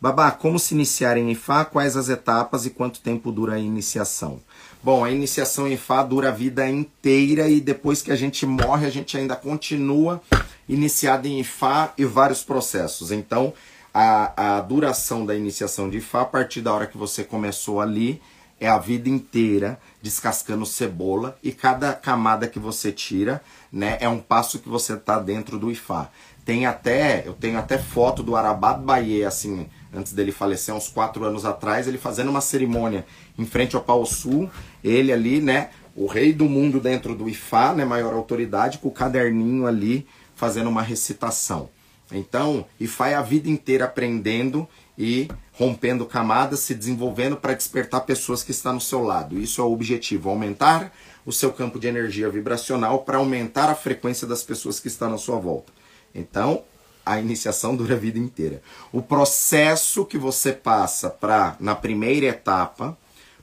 Babá, como se iniciar em Ifá? Quais as etapas e quanto tempo dura a iniciação? Bom, a iniciação em Ifá dura a vida inteira e depois que a gente morre, a gente ainda continua iniciado em Ifá e vários processos. Então, a, a duração da iniciação de Fá, a partir da hora que você começou ali, é a vida inteira descascando cebola e cada camada que você tira, né, é um passo que você tá dentro do Ifá. Tem até, eu tenho até foto do Arabad Baie, assim, antes dele falecer, uns quatro anos atrás, ele fazendo uma cerimônia em frente ao Pau Sul, ele ali, né, o rei do mundo dentro do Ifá, né, maior autoridade, com o caderninho ali, fazendo uma recitação. Então, IFA é a vida inteira aprendendo e rompendo camadas, se desenvolvendo para despertar pessoas que estão no seu lado. Isso é o objetivo, aumentar o seu campo de energia vibracional para aumentar a frequência das pessoas que estão na sua volta. Então, a iniciação dura a vida inteira. O processo que você passa para na primeira etapa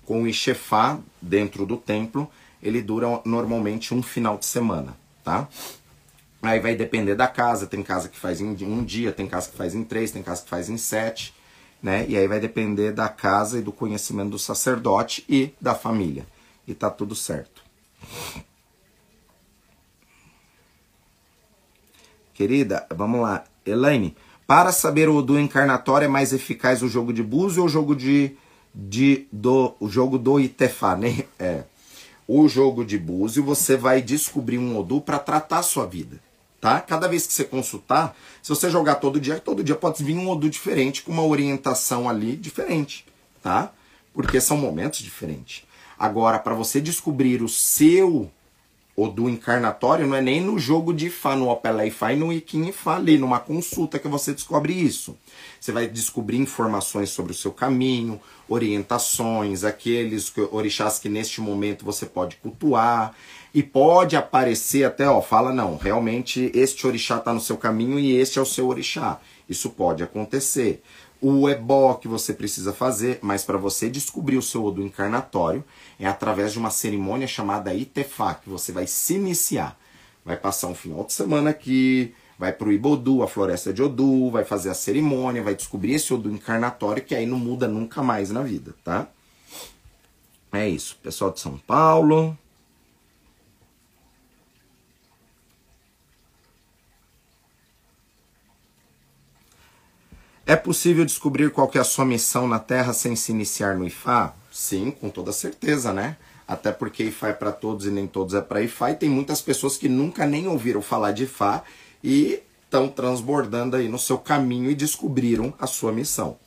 com o Ixefá dentro do templo, ele dura normalmente um final de semana, tá? Aí vai depender da casa, tem casa que faz em um dia, tem casa que faz em três, tem casa que faz em sete, né? E aí vai depender da casa e do conhecimento do sacerdote e da família. E tá tudo certo. querida. Vamos lá. Elaine, para saber o Odu encarnatório é mais eficaz o jogo de búzio ou o jogo de, de do o jogo do Itefá, né? É. O jogo de búzio você vai descobrir um Odu para tratar a sua vida, tá? Cada vez que você consultar, se você jogar todo dia, todo dia pode vir um Odu diferente com uma orientação ali diferente, tá? Porque são momentos diferentes. Agora, para você descobrir o seu o do encarnatório não é nem no jogo de Ifá, no Opelé Ifá e no Ikin Ifá ali, numa consulta que você descobre isso. Você vai descobrir informações sobre o seu caminho, orientações, aqueles orixás que neste momento você pode cultuar. E pode aparecer até, ó, fala não, realmente este orixá está no seu caminho e este é o seu orixá. Isso pode acontecer o ebó que você precisa fazer, mas para você descobrir o seu Odu encarnatório é através de uma cerimônia chamada Itefá, que você vai se iniciar. Vai passar um final de semana aqui, vai para o Ibodu, a floresta de Odu, vai fazer a cerimônia, vai descobrir esse Odu encarnatório que aí não muda nunca mais na vida, tá? É isso, pessoal de São Paulo. É possível descobrir qual é a sua missão na Terra sem se iniciar no Ifá? Sim, com toda certeza, né? Até porque Ifá é para todos e nem todos é para Ifá, e tem muitas pessoas que nunca nem ouviram falar de Ifá e estão transbordando aí no seu caminho e descobriram a sua missão.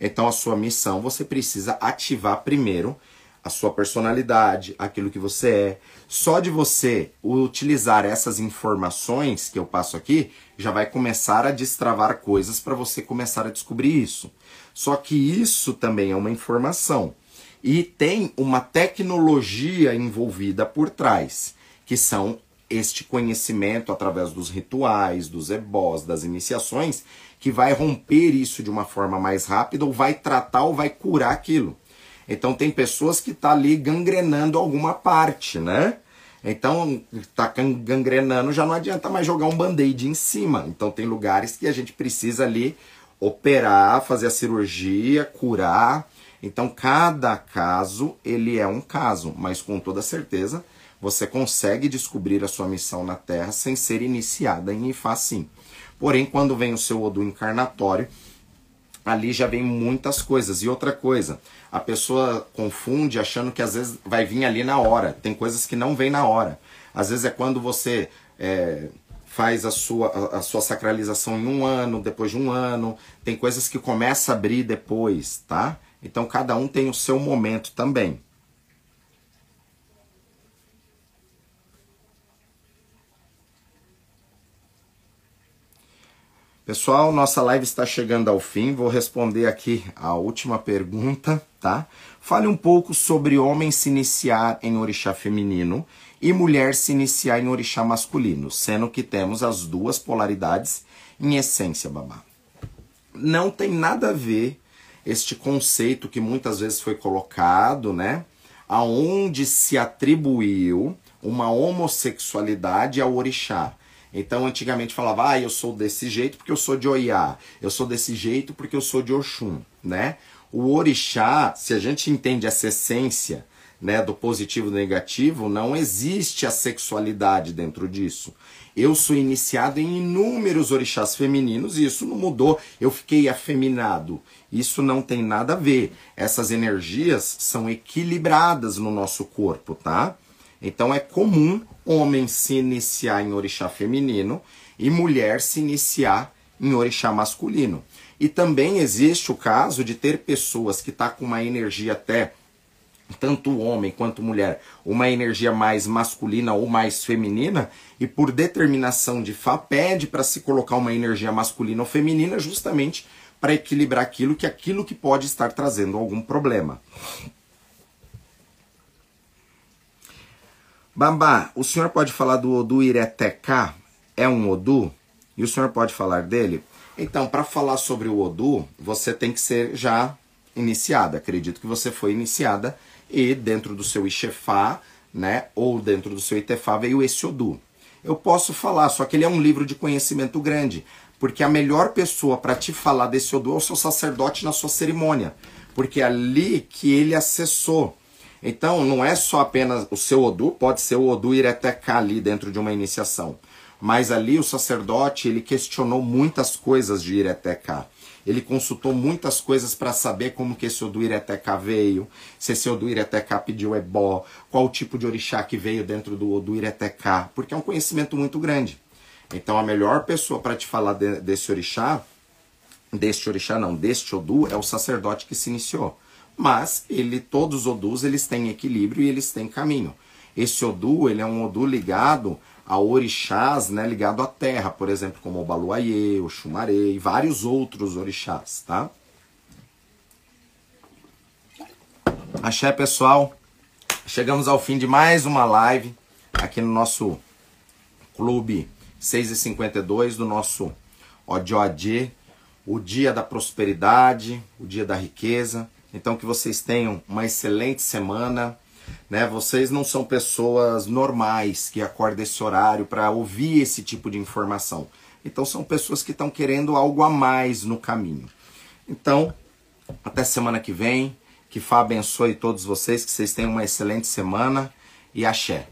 Então, a sua missão você precisa ativar primeiro a sua personalidade, aquilo que você é. Só de você utilizar essas informações que eu passo aqui, já vai começar a destravar coisas para você começar a descobrir isso. Só que isso também é uma informação e tem uma tecnologia envolvida por trás, que são este conhecimento através dos rituais, dos ebós, das iniciações, que vai romper isso de uma forma mais rápida ou vai tratar ou vai curar aquilo. Então tem pessoas que tá ali gangrenando alguma parte, né? Então, tá gangrenando, já não adianta mais jogar um band-aid em cima. Então tem lugares que a gente precisa ali operar, fazer a cirurgia, curar. Então cada caso, ele é um caso, mas com toda certeza você consegue descobrir a sua missão na Terra sem ser iniciada em Ifá sim. Porém, quando vem o seu Odu encarnatório, ali já vem muitas coisas. E outra coisa, a pessoa confunde achando que às vezes vai vir ali na hora. Tem coisas que não vêm na hora. Às vezes é quando você é, faz a sua, a, sua sacralização em um ano, depois de um ano. Tem coisas que começa a abrir depois, tá? Então cada um tem o seu momento também. Pessoal, nossa live está chegando ao fim. Vou responder aqui a última pergunta, tá? Fale um pouco sobre homem se iniciar em orixá feminino e mulher se iniciar em orixá masculino, sendo que temos as duas polaridades em essência, babá. Não tem nada a ver este conceito que muitas vezes foi colocado, né? Aonde se atribuiu uma homossexualidade ao orixá. Então, antigamente falava, ah, eu sou desse jeito porque eu sou de Oiá, eu sou desse jeito porque eu sou de Oxum, né? O orixá, se a gente entende essa essência, né, do positivo e do negativo, não existe a sexualidade dentro disso. Eu sou iniciado em inúmeros orixás femininos e isso não mudou, eu fiquei afeminado. Isso não tem nada a ver. Essas energias são equilibradas no nosso corpo, tá? Então é comum homem se iniciar em orixá feminino e mulher se iniciar em orixá masculino. E também existe o caso de ter pessoas que tá com uma energia até tanto homem quanto mulher, uma energia mais masculina ou mais feminina, e por determinação de Fá pede para se colocar uma energia masculina ou feminina justamente para equilibrar aquilo que aquilo que pode estar trazendo algum problema. Bambá, o senhor pode falar do Odu Ireteká? É um Odu? E o senhor pode falar dele? Então, para falar sobre o Odu, você tem que ser já iniciada. Acredito que você foi iniciada e dentro do seu Ixefá, né, ou dentro do seu Itefá veio esse Odu. Eu posso falar, só que ele é um livro de conhecimento grande, porque a melhor pessoa para te falar desse Odu é o seu sacerdote na sua cerimônia, porque é ali que ele acessou então, não é só apenas o seu Odu, pode ser o Odu Ireteká ali dentro de uma iniciação. Mas ali o sacerdote, ele questionou muitas coisas de Ireteca. Ele consultou muitas coisas para saber como que esse Odu Ireteca veio, se esse Odu Ireteca pediu ebó, qual o tipo de orixá que veio dentro do Odu Ireteca, porque é um conhecimento muito grande. Então a melhor pessoa para te falar de, desse orixá, deste orixá não, deste Odu, é o sacerdote que se iniciou. Mas ele, todos os Odus, eles têm equilíbrio e eles têm caminho. Esse Odu, ele é um Odu ligado a orixás, né, ligado à terra, por exemplo, como o Baluayê, o Xumaré e vários outros orixás, tá? Axé, pessoal. Chegamos ao fim de mais uma live aqui no nosso clube 6 e 52 do nosso Odioadê, o dia da prosperidade, o dia da riqueza. Então que vocês tenham uma excelente semana né? Vocês não são pessoas normais que acordam esse horário para ouvir esse tipo de informação. Então são pessoas que estão querendo algo a mais no caminho. Então, até semana que vem. Que Fá abençoe todos vocês, que vocês tenham uma excelente semana. E axé.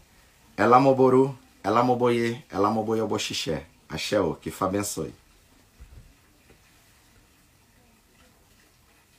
Ela moboru, ela moboye, ela moboye oboxixé. Axé, que Fá abençoe.